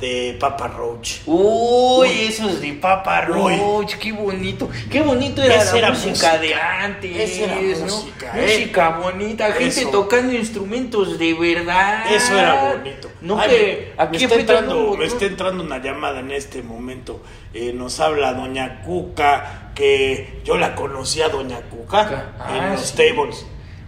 de Papa Roach? Uy, esos de Papa. Roach, qué bonito. Qué bonito era Esa la era música, música. de antes. Esa era ¿no? música, ¿eh? Música bonita, gente Eso. tocando instrumentos de verdad. Eso era bonito. No Ay, que me, aquí me está entrando, me está entrando una llamada en este momento. Eh, nos habla Doña Cuca, que yo la conocí a Doña Cuca Ah, en los sí. tables.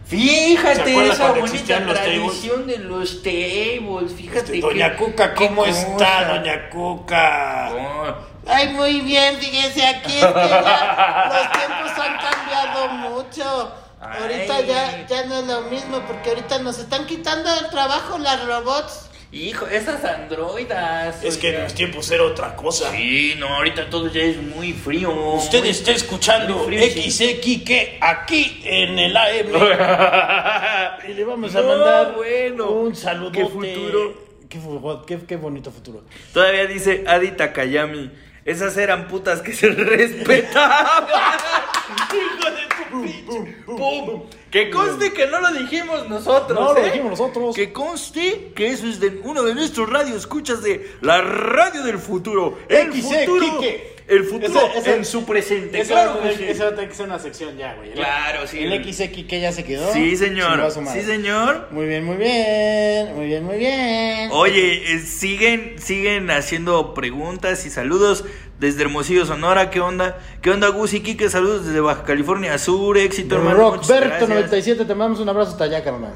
¿Se Fíjate esa bonita tradición de los tables. Fíjate Este, que- Doña Cuca, qué ¿cómo está. Doña Cuca? Oh, Ay, muy bien, fíjese, aquí es que ya los tiempos han cambiado mucho. Ahorita ya, ya no es lo mismo, porque ahorita nos están quitando el trabajo las robots. Hijo, esas androidas. Es que en mis tiempos era otra cosa. Sí, no, ahorita todo ya es muy frío. Usted muy- está escuchando sí. XXK aquí en el AM. Y le vamos a No, mandar bueno. un saludo. Qué futuro. Qué, fu- qué- qué bonito futuro. Todavía dice Adi Takayami. Esas eran putas que se respetaban. Hijo de tu pinche. ¡Pum! Que conste que no lo dijimos nosotros. No, lo ¿eh? dijimos nosotros. Que conste que eso es de uno de nuestros radioescuchas de la radio del futuro. El XC, futuro. Quique. El futuro en su presente. Claro va a que sí. ser una sección ya, güey. Claro, sí. El XX que ya se quedó. Sí, señor. Sí, señor. Muy bien, muy bien. Muy bien, muy bien. Oye, eh, siguen, siguen haciendo preguntas y saludos desde Hermosillo, Sonora. ¿Qué onda? ¿Qué onda, Gus y Kike? Saludos desde Baja California Sur. Éxito, hermano. Muchas Rockberto gracias. 97, te mandamos un abrazo hasta allá, carnal.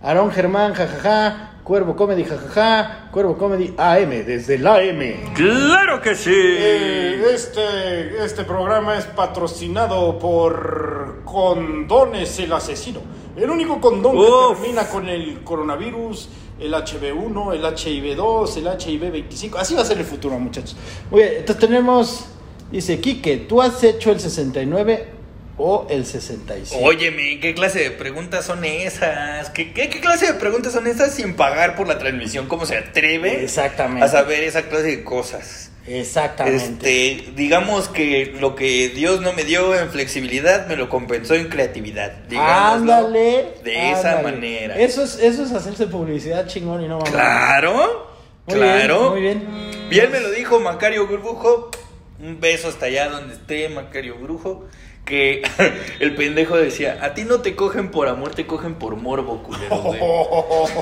Aarón Germán, jajaja. Cuervo Comedy, jajaja. Cuervo Comedy AM, desde la AM. Claro que sí. Eh, este, este programa es patrocinado por Condones el Asesino. El único condón Uf. que termina con el coronavirus, el HB1, el HIV2, el HIV25. Así va a ser el futuro, muchachos. Muy bien, entonces tenemos, dice Quique, ¿tú has hecho el 69 o el 65? Óyeme, ¿qué clase de preguntas son esas? ¿Qué, qué, qué clase de preguntas son esas sin pagar por la transmisión? ¿Cómo se atreve Exactamente. a saber esa clase de cosas? Exactamente. Este, digamos que lo que Dios no me dio en flexibilidad me lo compensó en creatividad. Ándale. De esa manera. Eso es, eso es hacerse publicidad chingón y no mamá. Claro, Muy claro. bien, muy bien. Bien me lo dijo Macario Brujo. Un beso hasta allá donde esté Macario Brujo. Que el pendejo decía, a ti no te cogen por amor, te cogen por morbo, culero, güey.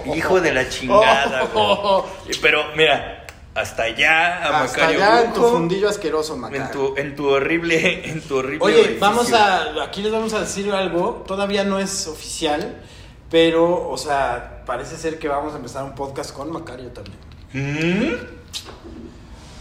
Hijo de la chingada, güey. Pero mira, hasta allá, a Hasta Macario allá en tu fundillo asqueroso, Macario. en tu, en tu horrible, en tu horrible Oye, vamos a. Aquí les vamos a decir algo. Todavía no es oficial. Pero, o sea, parece ser que vamos a empezar un podcast con Macario también. ¿Mm?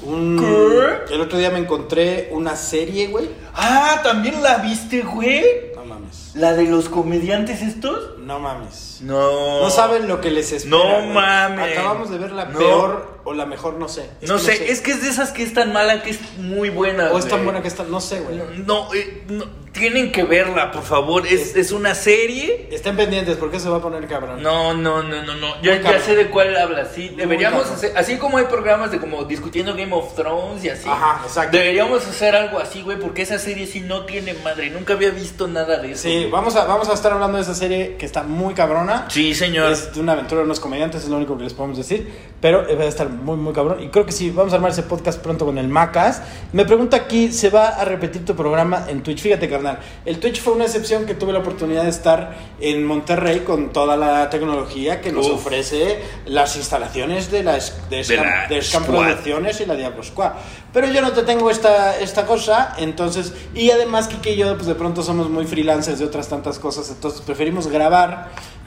Un, ¿Qué? El otro día me encontré una serie, güey. Ah, ¿también la viste, güey? No mames. ¿La de los comediantes estos? No mames. No. No saben lo que les espera. No güey. mames. Acabamos de ver la No. peor o la mejor, no sé. Es No que sé, es que es de esas que es tan mala que es muy buena. O es tan güey. buena que está. No sé, güey. No, eh, no, tienen que verla, por favor. Es, es una serie. Estén pendientes porque se va a poner cabrón. No, no, no, no, no. Ya, Muy ya cabrón. sé de cuál hablas. Sí, deberíamos cabrón. hacer, así como hay programas de como discutiendo Game of Thrones y así. Ajá, exacto. Deberíamos hacer algo así, güey, porque esa serie sí no tiene madre. Nunca había visto nada de eso. Sí, vamos a, vamos a estar hablando de esa serie que está muy cabrona. Sí, señor. Es una aventura de unos comediantes, es lo único que les podemos decir. Pero eh, va a estar muy, muy cabrón. Y creo que sí, vamos a armar ese podcast pronto con el Macas. Me pregunta aquí, ¿se va a repetir tu programa en Twitch? Fíjate, carnal. El Twitch fue una excepción que tuve la oportunidad de estar en Monterrey con toda la tecnología que nos Uf. ofrece las instalaciones de la, de, De la de. Producciones y la Diablo Squad. Pero yo no te tengo esta, esta cosa, entonces, y además Kike y yo, pues de pronto somos muy freelancers de otras tantas cosas, entonces preferimos grabar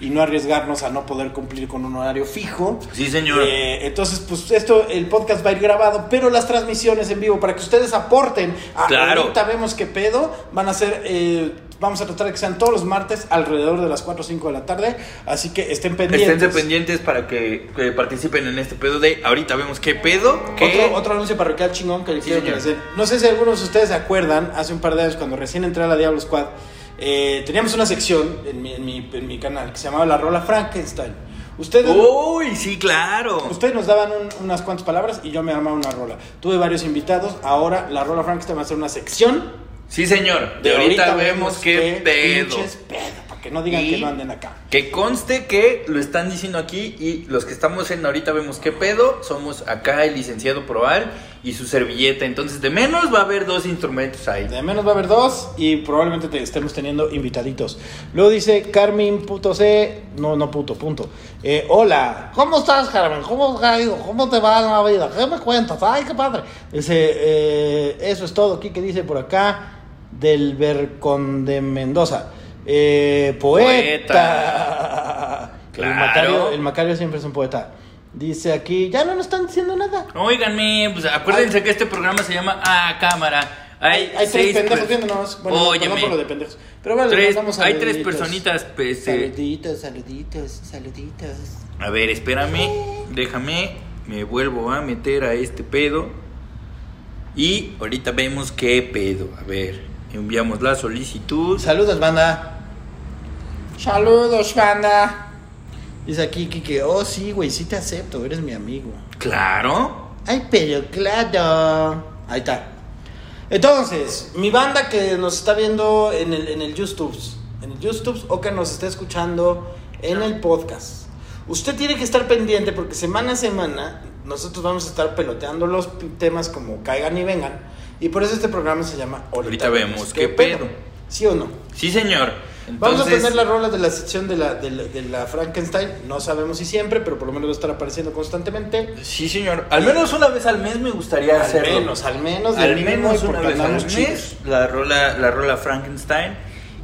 y no arriesgarnos a no poder cumplir con un horario fijo. Sí, señor. Eh, entonces, pues esto, el podcast va a ir grabado, pero las transmisiones en vivo, para que ustedes aporten, a, Claro. ahorita vemos qué pedo, van a ser... eh, Vamos a tratar de que sean todos los martes alrededor de las 4 o 5 de la tarde. Así que estén pendientes. Estén pendientes para que, que participen en este pedo de ahorita vemos qué pedo. ¿Qué? Otro, otro anuncio parroquial chingón que les Sí, quiero que señor. les den. No sé si algunos de ustedes se acuerdan, hace un par de años cuando recién entré a la Diablo Squad, eh, teníamos una sección en mi, en, mi, en mi canal que se llamaba La Rola Frankenstein. Ustedes, Uy, sí, claro. ustedes nos daban un- unas cuantas palabras y yo me armaba una rola. Tuve varios invitados, ahora La Rola Frankenstein va a ser una sección Sí, señor. De ahorita, vemos qué pedo. pinches pedo, que no digan Y- que no anden acá. Que conste que lo están diciendo aquí y los que estamos en ahorita vemos qué pedo, somos acá el licenciado Proal y su servilleta. Entonces, de menos va a haber dos instrumentos ahí. De menos va a haber dos y probablemente te estemos teniendo invitaditos. Luego dice Carmen puto C, no, no puto, punto. Eh, hola, ¿cómo estás Carmen? ¿Cómo te ha ido? ¿Cómo te va la vida? ¿Qué me cuentas? Ay, qué padre. Dice, eh, eso es todo aquí que dice por acá del Vercon de Mendoza. Eh, poeta. Claro. El, Macario, el Macario siempre es un poeta. Dice aquí, ya no nos están diciendo nada. Óiganme, pues acuérdense que este programa se llama A Cámara. Hay, Hay, hay tres seis pendejos viéndonos. Bueno, Óyeme. por lo de pendejos. Pero hay tres personitas. pues, eh, Saluditos, saluditos, saluditos. a ver, espérame. Déjame. Me vuelvo a meter a este pedo. Y ahorita vemos qué pedo. A ver, enviamos la solicitud. Saludos, banda. Saludos, banda. Dice aquí Kike, oh sí, güey, sí te acepto, eres mi amigo. Claro. Ay, pero claro. Ahí está. Entonces, mi banda que nos está viendo en el, en el YouTube, en el YouTube o que nos está escuchando en el podcast. Usted tiene que estar pendiente porque semana a semana nosotros vamos a estar peloteando los temas como caigan y vengan. Y por eso este programa se llama Ahorita vemos qué pedo. ¿Sí o no? Sí, señor. Vamos a tener las rolas de la sección de la, de, la, de la Frankenstein. No sabemos si siempre, pero por lo menos va a estar apareciendo constantemente. Sí, señor. Al menos una vez al mes me gustaría Al hacerlo. menos, al menos. al menos una vez al mes la rola la rola Frankenstein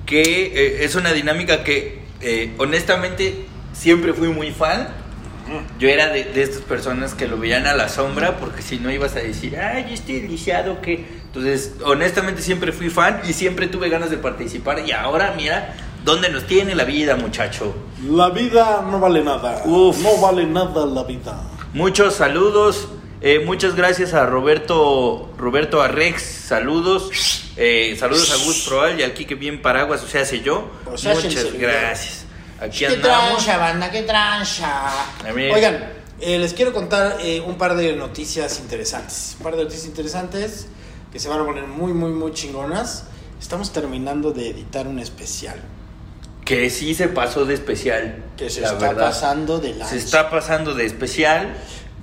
que eh, es una dinámica que eh, honestamente siempre fui muy fan yo era de, de estas personas que lo veían a la sombra porque si no ibas a decir ay yo estoy lisiado que entonces honestamente siempre fui fan y siempre tuve ganas de participar y ahora mira dónde nos tiene la vida muchacho La vida no vale nada. Uf. No vale nada la vida. Muchos saludos. eh, muchas gracias a Roberto Roberto Arrex. Saludos. Eh, saludos a Gus Proal y al Kike Bien Paraguas, o sea, sé yo. O sea, muchas gracias. Aquí ¡Qué andamos. trancha, banda! ¡Qué trancha! Oigan, eh, les quiero contar eh, un par de noticias interesantes. Un par de noticias interesantes que se van a poner muy, muy, muy chingonas. Estamos terminando de editar un especial Que sí se pasó de especial. que se la está verdad. pasando de la Se está pasando de especial.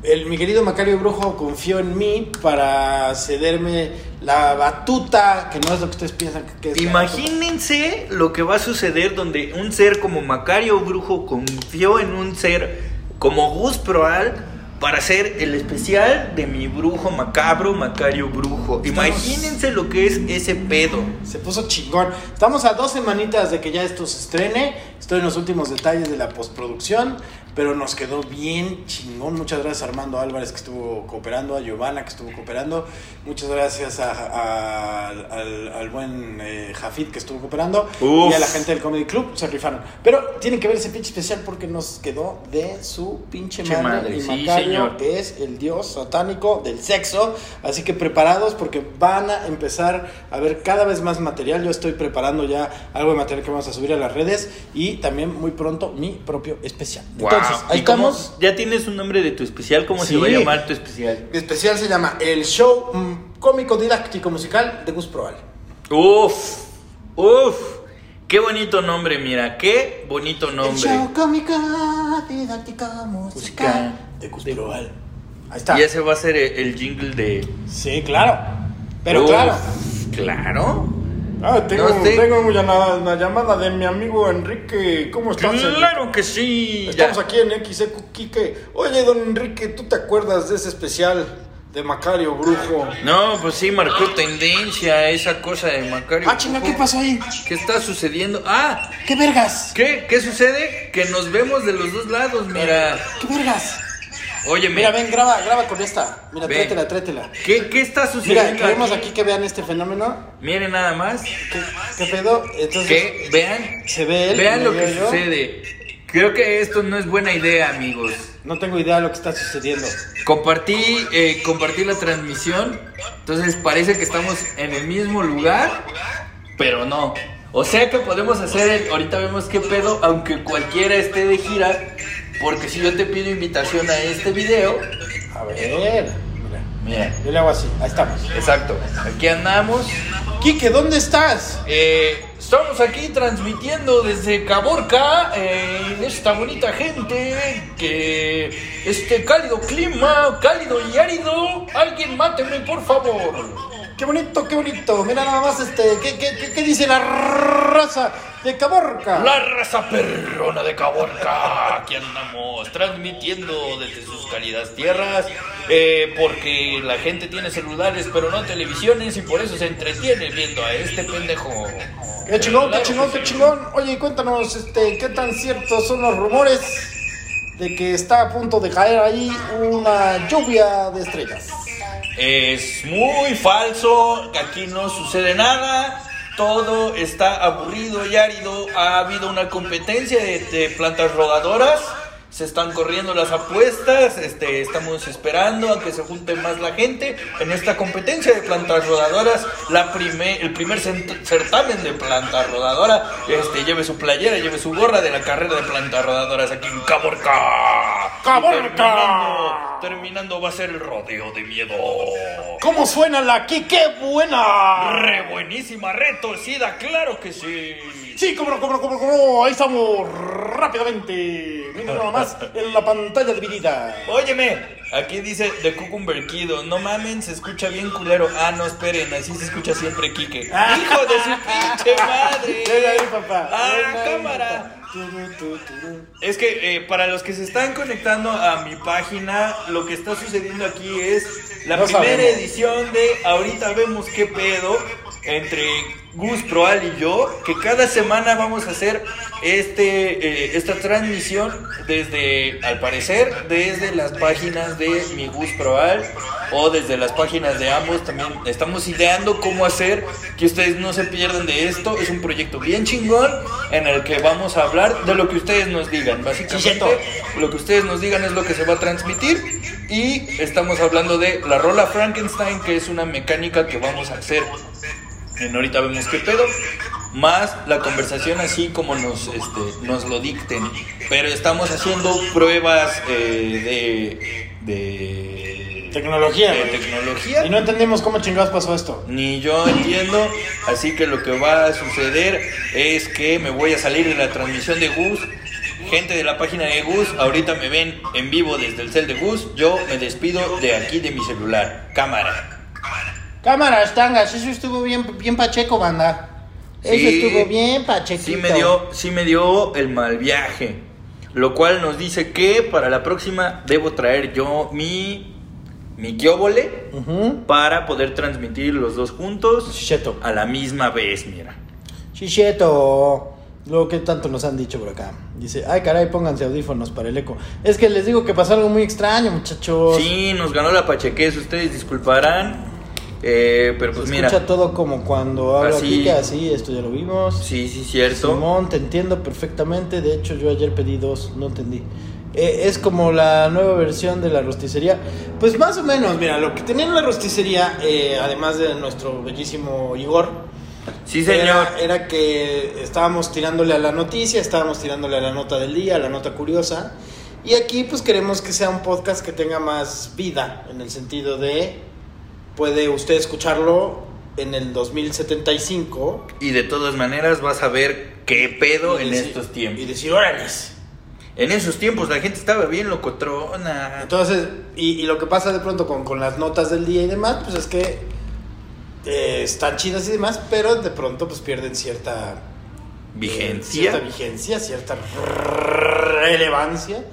El, mi querido Macario Brujo confió en mí para cederme la batuta, que no es lo que ustedes piensan que es. Imagínense lo que va a suceder donde un ser como Macario Brujo confió en un ser como Gus Proal para hacer el especial de mi brujo macabro, Macario Brujo. Estamos- Imagínense lo que es ese pedo. Se puso chingón. Estamos a dos semanitas de que ya esto se estrene. Estoy en los últimos detalles de la postproducción. Pero nos quedó bien chingón. Muchas gracias a Armando Álvarez que estuvo cooperando, a Giovanna que estuvo cooperando. Muchas gracias a, a- al, al buen eh, Jafid que estuvo cooperando. Uf. Y a la gente del Comedy Club. Se rifaron. Pero tienen que ver ese pinche especial porque nos quedó de su pinche madre. madre, y sí, Macario señor. es el dios satánico del sexo. Así que preparados porque van a empezar a ver cada vez más material. Yo estoy preparando ya algo de material que vamos a subir a las redes y también muy pronto mi propio especial. Entonces, Wow. ahí ¿Y cómo- estamos. ¿Ya tienes un nombre de tu especial? ¿Cómo Sí. se va a llamar tu especial? Mi especial se llama El Show mm, Cómico Didáctico Musical de Gus Proal. Uf, uf. Qué bonito nombre, mira, qué bonito El nombre. show cómico, didáctica, musical. De Gus Proal. Ahí está. Y ese va a ser el, el jingle de... Sí, claro. Pero Uf, claro. Claro. Ah, tengo, No sé. tengo una, una llamada de mi amigo Enrique. ¿Cómo estás? Claro que sí. Estamos Ya. aquí en XEQ Quique. Oye, don Enrique, ¿tú te acuerdas de ese especial de Macario Brujo? No, pues sí, marcó tendencia esa cosa de Macario. Ah, chinga, ¿qué pasó ahí? ¿Qué está sucediendo? Ah, ¿Qué vergas? ¿qué? ¿Qué sucede? Que nos vemos de los dos lados, mira. ¿Qué vergas? Oye, Mira, ven, graba, graba con esta. Mira, Ven. trétela, trétela. ¿Qué, ¿Qué está Mira, sucediendo queremos aquí? aquí que vean este fenómeno. Miren nada más. ¿Qué, qué pedo? Entonces, Que vean, se ve él. vean lo que yo. sucede. Creo que esto no es buena idea, amigos. No tengo idea de lo que está sucediendo. Compartí, eh, compartí la transmisión, entonces parece que estamos en el mismo lugar, pero no. O sea que podemos hacer, el- ahorita vemos qué pedo, aunque cualquiera esté de gira, porque si yo te pido invitación a este video, A ver, mira. mira, Yo le hago así. Ahí estamos. exacto, aquí andamos. Quique, ¿dónde estás? Eh, estamos aquí transmitiendo desde Caborca, eh, esta bonita gente, que este cálido clima, cálido y árido, alguien máteme por favor. Qué bonito, qué bonito. Mira nada más este. ¿Qué, qué, qué, qué dice la raza de Caborca? La raza perrona de Caborca, aquí andamos transmitiendo desde sus cálidas tierras, eh, porque la gente tiene celulares pero no televisiones y por eso se entretiene viendo a este pendejo. Qué chingón, qué chingón, qué chingón. Oye, cuéntanos, este, ¿qué tan ciertos son los rumores de que está a punto de caer ahí una lluvia de estrellas? Es muy falso, que aquí no sucede nada, todo está aburrido y árido, ha habido una competencia de, de plantas rodadoras, se están corriendo las apuestas, este, estamos esperando a que se junte más la gente en esta competencia de plantas rodadoras, la primer, el primer certamen de planta rodadora, este, lleve su playera, lleve su gorra de la carrera de plantas rodadoras aquí en Caborca. ¡Caborca! Terminando va a ser el rodeo de miedo. ¿Cómo suena la aquí? ¡Qué buena! Re buenísima, retorcida, claro que sí. Sí, cómo no, cómo no, cómo no. Ahí estamos rápidamente. Mira nada más en la pantalla dividida. Óyeme, aquí dice The Cucumber Kido, no mamen, se escucha bien culero. Ah, no, esperen, así se escucha siempre Quique. ¡Hijo de su pinche madre! Ven ahí, papá. ¡Ah, Ven ahí, cámara! papá. Es que eh, para los que se están conectando a mi página, lo que está sucediendo aquí es la No primera sabemos. edición de Ahorita vemos qué pedo entre Gus Proal y yo, que cada semana vamos a hacer este eh, esta transmisión desde, al parecer, desde las páginas de mi Gus Proal o desde las páginas de ambos. También estamos ideando cómo hacer que ustedes no se pierdan de esto. Es un proyecto bien chingón en el que vamos a hablar de lo que ustedes nos digan. Básicamente, lo que ustedes nos digan es lo que se va a transmitir. Y estamos hablando de la rola Frankenstein, que es una mecánica que vamos a hacer. En ahorita vemos qué pedo. Más la conversación así como nos, este, nos lo dicten. Pero estamos haciendo pruebas eh, de, de Tecnología, de tecnología. Y no entendemos cómo chingados pasó esto. Ni yo entiendo, así que lo que va a suceder es que me voy a salir de la transmisión de Gus. Gente de la página de Gus, ahorita me ven en vivo desde el cel de Gus. Yo me despido de aquí de mi celular. Cámara. Cámaras, tangas, eso estuvo bien, bien pacheco, banda. Eso Sí. estuvo bien pachequito. Sí me dio, sí me dio el mal viaje. Lo cual nos dice que para la próxima debo traer yo mi, mi para poder transmitir los dos juntos Chicheto. a la misma vez, mira. Chicheto. Lo que tanto nos han dicho por acá. Dice, ay caray, pónganse audífonos para el eco. Es que les digo que pasó algo muy extraño, muchachos. Sí, nos ganó la pachequez, ustedes disculparán. Eh, pero Se pues escucha mira, todo como cuando habla Así. Kike, así, esto ya lo vimos. sí, sí, cierto. Simón, te entiendo perfectamente. De hecho, yo ayer pedí dos, no entendí. Eh, es como la nueva versión de la rosticería. Pues más o menos, mira, lo que tenía en la rosticería, eh, además de nuestro bellísimo Igor, Sí, señor. Era, era que estábamos tirándole a la noticia, estábamos tirándole a la nota del día, a la nota curiosa. Y aquí pues queremos que sea un podcast que tenga más vida, en el sentido de, puede usted escucharlo en el 2075. Y de todas maneras vas a ver qué pedo en decir- estos tiempos. Y decir, órales. En esos tiempos la gente estaba bien locotrona. Entonces, y, y lo que pasa de pronto con, con las notas del día y demás, pues es que eh, están chidas y demás, pero de pronto pues pierden cierta eh, Vigencia. cierta vigencia, cierta relevancia.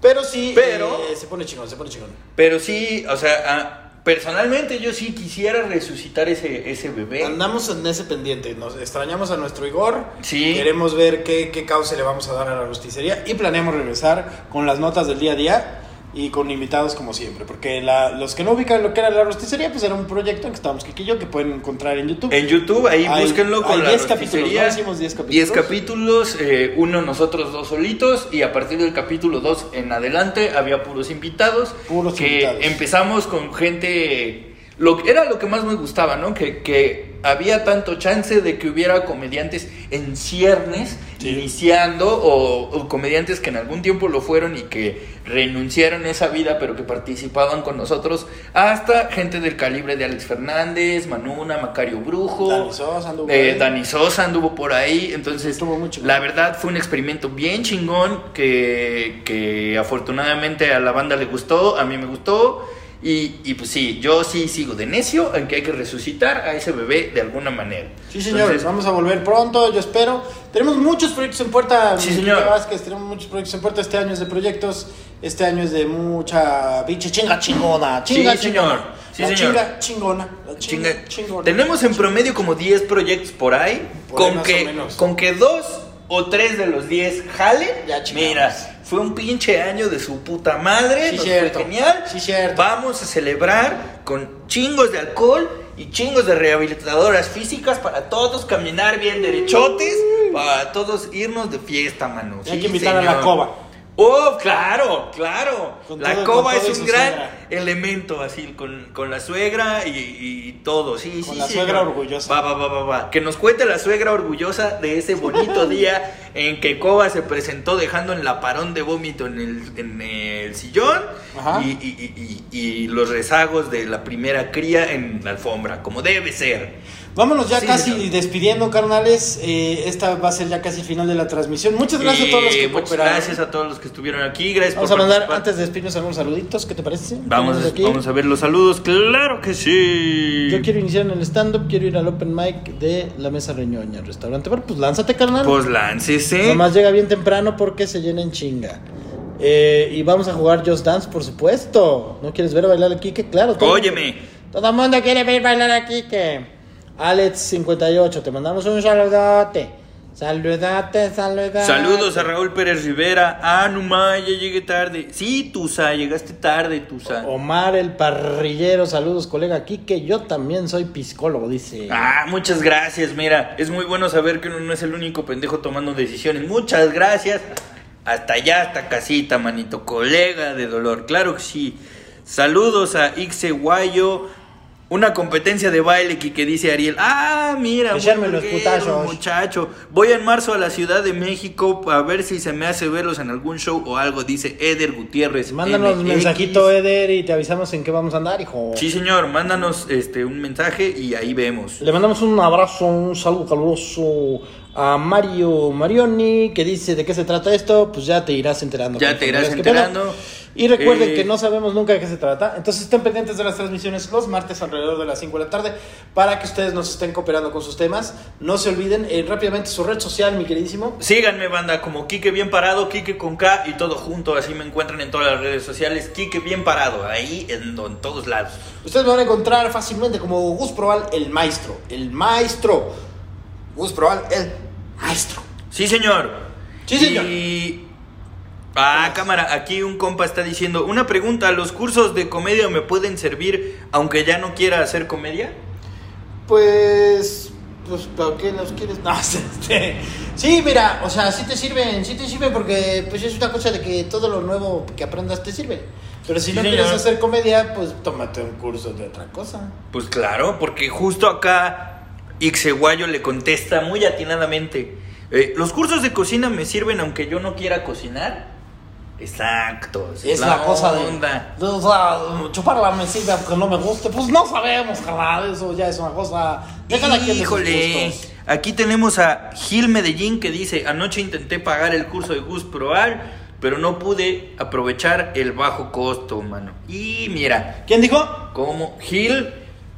Pero sí, Pero- eh, se pone chingón, se pone chingón. Pero sí, o sea, personalmente yo sí quisiera resucitar ese, ese bebé. Andamos en ese pendiente, nos extrañamos a nuestro Igor. Sí. Queremos ver qué, qué cauce le vamos a dar a la rosticería y planeamos regresar con las notas del día a día y con invitados como siempre. Porque la- los que no ubican lo que era la rosticería, pues era un proyecto en que estábamos y yo que pueden encontrar en YouTube. En YouTube, ahí Hay- búsquenlo con hay la 10 capítulos. ¿no? Hicimos 10 capítulos. 10 capítulos, eh, uno nosotros dos solitos y a partir del capítulo 2 en adelante había puros invitados. Puros que invitados. empezamos con gente... Lo, que- era lo que más me gustaba, ¿no? Que, que había tanto chance de que hubiera comediantes en ciernes Sí. iniciando o, o comediantes que en algún tiempo lo fueron y que renunciaron a esa vida pero que participaban con nosotros hasta gente del calibre de Alex Fernández, Manuna, Macario Brujo, Dani Sosa anduvo eh, ahí. Dani Sosa anduvo por ahí, entonces chingón. la verdad fue un experimento bien chingón que, que afortunadamente a la banda le gustó, a mí me gustó y, y pues sí, yo sí sigo de necio en que hay que resucitar a ese bebé de alguna manera. Sí, señores, Entonces, vamos a volver pronto, yo espero. Tenemos muchos proyectos en puerta, Sí, señor. Vázquez, tenemos muchos proyectos en puerta. Este año es de proyectos, este año es de mucha pinche chinga chingona. Chinga Sí, señor. Sí, la señor. chinga chingona. La chinga, Chinga- chingona. Tenemos en promedio como 10 proyectos por ahí, Por ahí con, o que, con que dos o tres de los 10 jalen. Ya chingamos. Mira, fue un pinche año de su puta madre, Sí, nos cierto. fue genial. Sí, cierto. Vamos a celebrar con chingos de alcohol y chingos de rehabilitadoras físicas para todos caminar bien derechotes, para todos irnos de fiesta, mano. Hay Sí, que invitar a la señor. coba. Oh, claro, claro. Con la todo- coba es un gran suegra. elemento, así, con, con la suegra y, y todo, sí, Con sí. la sí, suegra orgullosa. Va, va, va, va, va. Que nos cuente la suegra orgullosa de ese bonito día en que Coba se presentó dejando en la parón de vómito en el, en el sillón Ajá. y, y- y- y- y los rezagos de la primera cría en la alfombra, como debe ser. Vámonos ya Sí, casi señor. despidiendo, carnales. Eh, esta va a ser ya casi el final de la transmisión. Muchas gracias a todos los que muchas cooperaron. gracias a todos los que estuvieron aquí. Gracias Vamos por a mandar, participar. antes de despedirnos, algunos saluditos. ¿Qué te parece? Vamos, aquí. vamos a ver los saludos, claro que sí. Yo quiero iniciar en el stand-up, quiero ir al open mic de la Mesa Reñoña, restaurante. Bueno, pues lánzate, carnal. Pues láncese. Nomás llega bien temprano porque se llena en chinga. Eh, y vamos a jugar Just Dance, por supuesto. ¿No quieres ver bailar a Kike? Claro. todo- Óyeme. Todo el mundo quiere ver bailar a Kike. Alex58, te mandamos un saludote. Saludate, saludate. Saludos a Raúl Pérez Rivera. Ah, no ma, ya llegué tarde. Sí, Tusa, llegaste tarde, Tusa. Omar el parrillero, saludos colega Kike. Yo también soy psicólogo, dice. Ah, muchas gracias. Mira, es muy bueno saber que uno no es el único pendejo tomando decisiones. Muchas gracias. Hasta allá, hasta casita, manito. Colega de dolor. Claro que sí. Saludos a Ixe Guayo. Una competencia de baile que, que dice Ariel. Ah, mira, Echarme los putazos. muchacho. Voy en marzo a la Ciudad de México a ver si se me hace verlos en algún show o algo, dice Eder Gutiérrez. Mándanos MX. mensajito, Eder, y te avisamos en qué vamos a andar, hijo. Sí, señor, mándanos este un mensaje y ahí vemos. Le mandamos un abrazo, un saludo caluroso A Mario Marioni, que dice de qué se trata esto, pues ya te irás enterando. Ya te irás pedo. Y recuerden Eh, que no sabemos nunca de qué se trata. Entonces estén pendientes de las transmisiones los martes alrededor de las 5 de la tarde para que ustedes nos estén cooperando con sus temas. No se olviden eh, rápidamente su red social, mi queridísimo. Síganme, banda, como Kike Bien Parado, Kike con K y todo junto. Así me encuentran en todas las redes sociales. Kike Bien Parado, ahí en, en todos lados. Ustedes me van a encontrar fácilmente como Gus Proal, el maestro. El maestro. Gus Proal, el maestro. Sí, señor. Sí, señor. Y... Ah, cámara, aquí un compa está diciendo, una pregunta, ¿los cursos de comedia me pueden servir aunque ya no quiera hacer comedia? Pues. Pues, ¿para qué los quieres? No, este. Sí, mira, o sea, sí te sirven, sí te sirven porque pues es una cosa de que todo lo nuevo que aprendas te sirve. Pero si Sí, no señor. quieres hacer comedia, pues tómate un curso de otra cosa. Pues claro, porque justo acá Ixeguayo le contesta muy atinadamente, eh, ¿los cursos de cocina me sirven aunque yo no quiera cocinar? Exacto. esa Es la, cosa de, onda. de, O sea, chuparla me sirve aunque no me guste. Pues no sabemos, carnal. Eso ya es una cosa. Híjole, aquí tenemos a Gil Medellín que dice, anoche intenté pagar el curso de Gus Proal, pero no pude aprovechar el bajo costo, mano. Y mira, ¿Quién dijo? como Gil,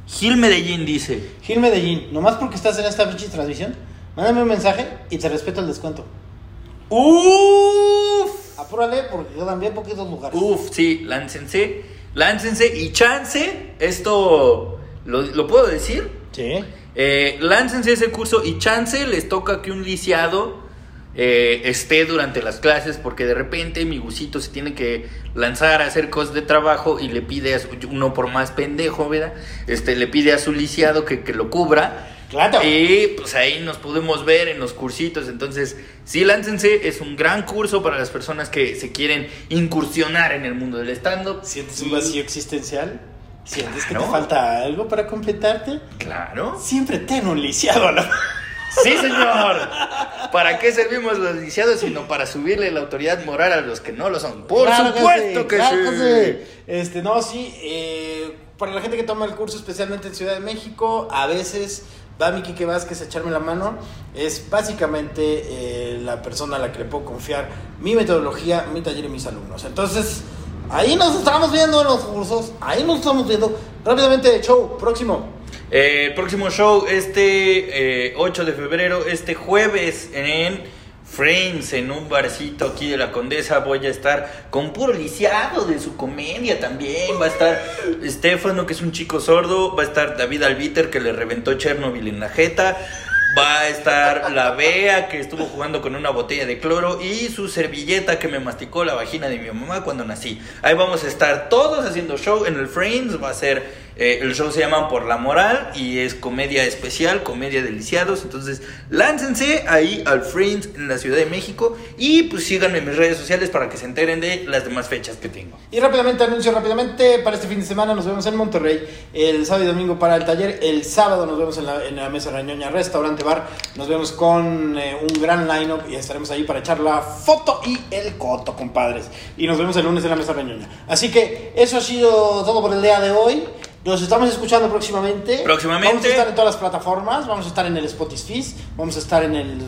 Gil Medellín dice, Gil Medellín. Nomás porque estás en esta pinche transmisión, mándame un mensaje y te respeto el descuento. uff, Apúrale porque quedan bien poquitos lugares. uff, sí, láncense, láncense y chance, esto, ¿lo, lo puedo decir? Sí. Eh, láncense ese curso y chance les toca que un lisiado eh, esté durante las clases porque de repente mi gusito se tiene que lanzar a hacer cosas de trabajo y le pide a su, uno por más pendejo, ¿verdad? Este, le pide a su lisiado que, que lo cubra. Claro. Y pues ahí nos podemos ver en los cursitos. Entonces, sí, láncense. Es un gran curso para las personas que se quieren incursionar en el mundo del stand-up. ¿Sientes un vacío existencial? ¿Sientes que te falta algo para completarte? Claro. Siempre ten un lisiado a la... Sí, señor. ¿Para qué servimos los lisiados sino para subirle la autoridad moral a los que no lo son? Por Claro supuesto sí, que, sí. que sí. Este, no, sí. eh, para la gente que toma el curso, especialmente en Ciudad de México, a veces va mi Quique Vázquez a echarme la mano. Es básicamente eh, la persona a la que le puedo confiar mi metodología, mi taller y mis alumnos. Entonces, ahí nos estamos viendo en los cursos. Ahí nos estamos viendo. Rápidamente, show, próximo. Eh, próximo show, este eh, 8 de febrero, este jueves en Frames, en un barcito aquí de la Condesa. Voy a estar con puro lisiado de su comedia también. Va a estar Estefano, que es un chico sordo. Va a estar David Albiter, que le reventó Chernobyl en la jeta. Va a estar la Bea, que estuvo jugando con una botella de cloro. Y su servilleta, que me masticó la vagina de mi mamá cuando nací. Ahí vamos a estar todos haciendo show en el Frames. Va a ser. Eh, el show se llama Por la Moral y es comedia especial, comedia de lisiados. Entonces, láncense ahí al Frames en la Ciudad de México. Y pues síganme en mis redes sociales para que se enteren de las demás fechas que tengo. Y rápidamente, anuncio rápidamente, para este fin de semana nos vemos en Monterrey, el sábado y domingo para el taller, el sábado nos vemos en la, en la Mesa Rañoña Restaurante Bar, nos vemos con eh, un gran line-up y estaremos ahí para echar la foto y el coto, compadres. Y nos vemos el lunes en la Mesa Rañoña. Así que eso ha sido todo por el día de hoy. Nos estamos escuchando próximamente. Próximamente. Vamos a estar en todas las plataformas. Vamos a estar en el Spotify. Vamos a estar en el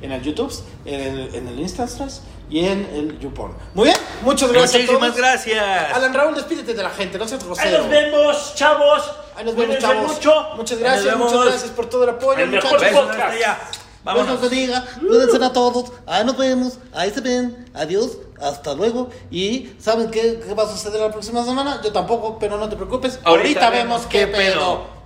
en el YouTube, en el, en el Instastras y en el YouPorn. Muy bien. Muchas gracias. a Muchísimas todos. gracias. Alan Raúl, despídete de la gente, no seas Ahí grosero. nos vemos, chavos. Ahí nos vemos, Cuídense chavos. mucho. Muchas gracias, Ahí muchas gracias por todo el apoyo, El mejor muchachos. Besos podcast. Allá. Dios Vámonos. nos bendiga, cuídense a todos, ahí nos vemos, ahí se ven, adiós, hasta luego. Y ¿saben qué, qué va a suceder la próxima semana? Yo tampoco, pero no te preocupes. Ahorita vemos qué pedo.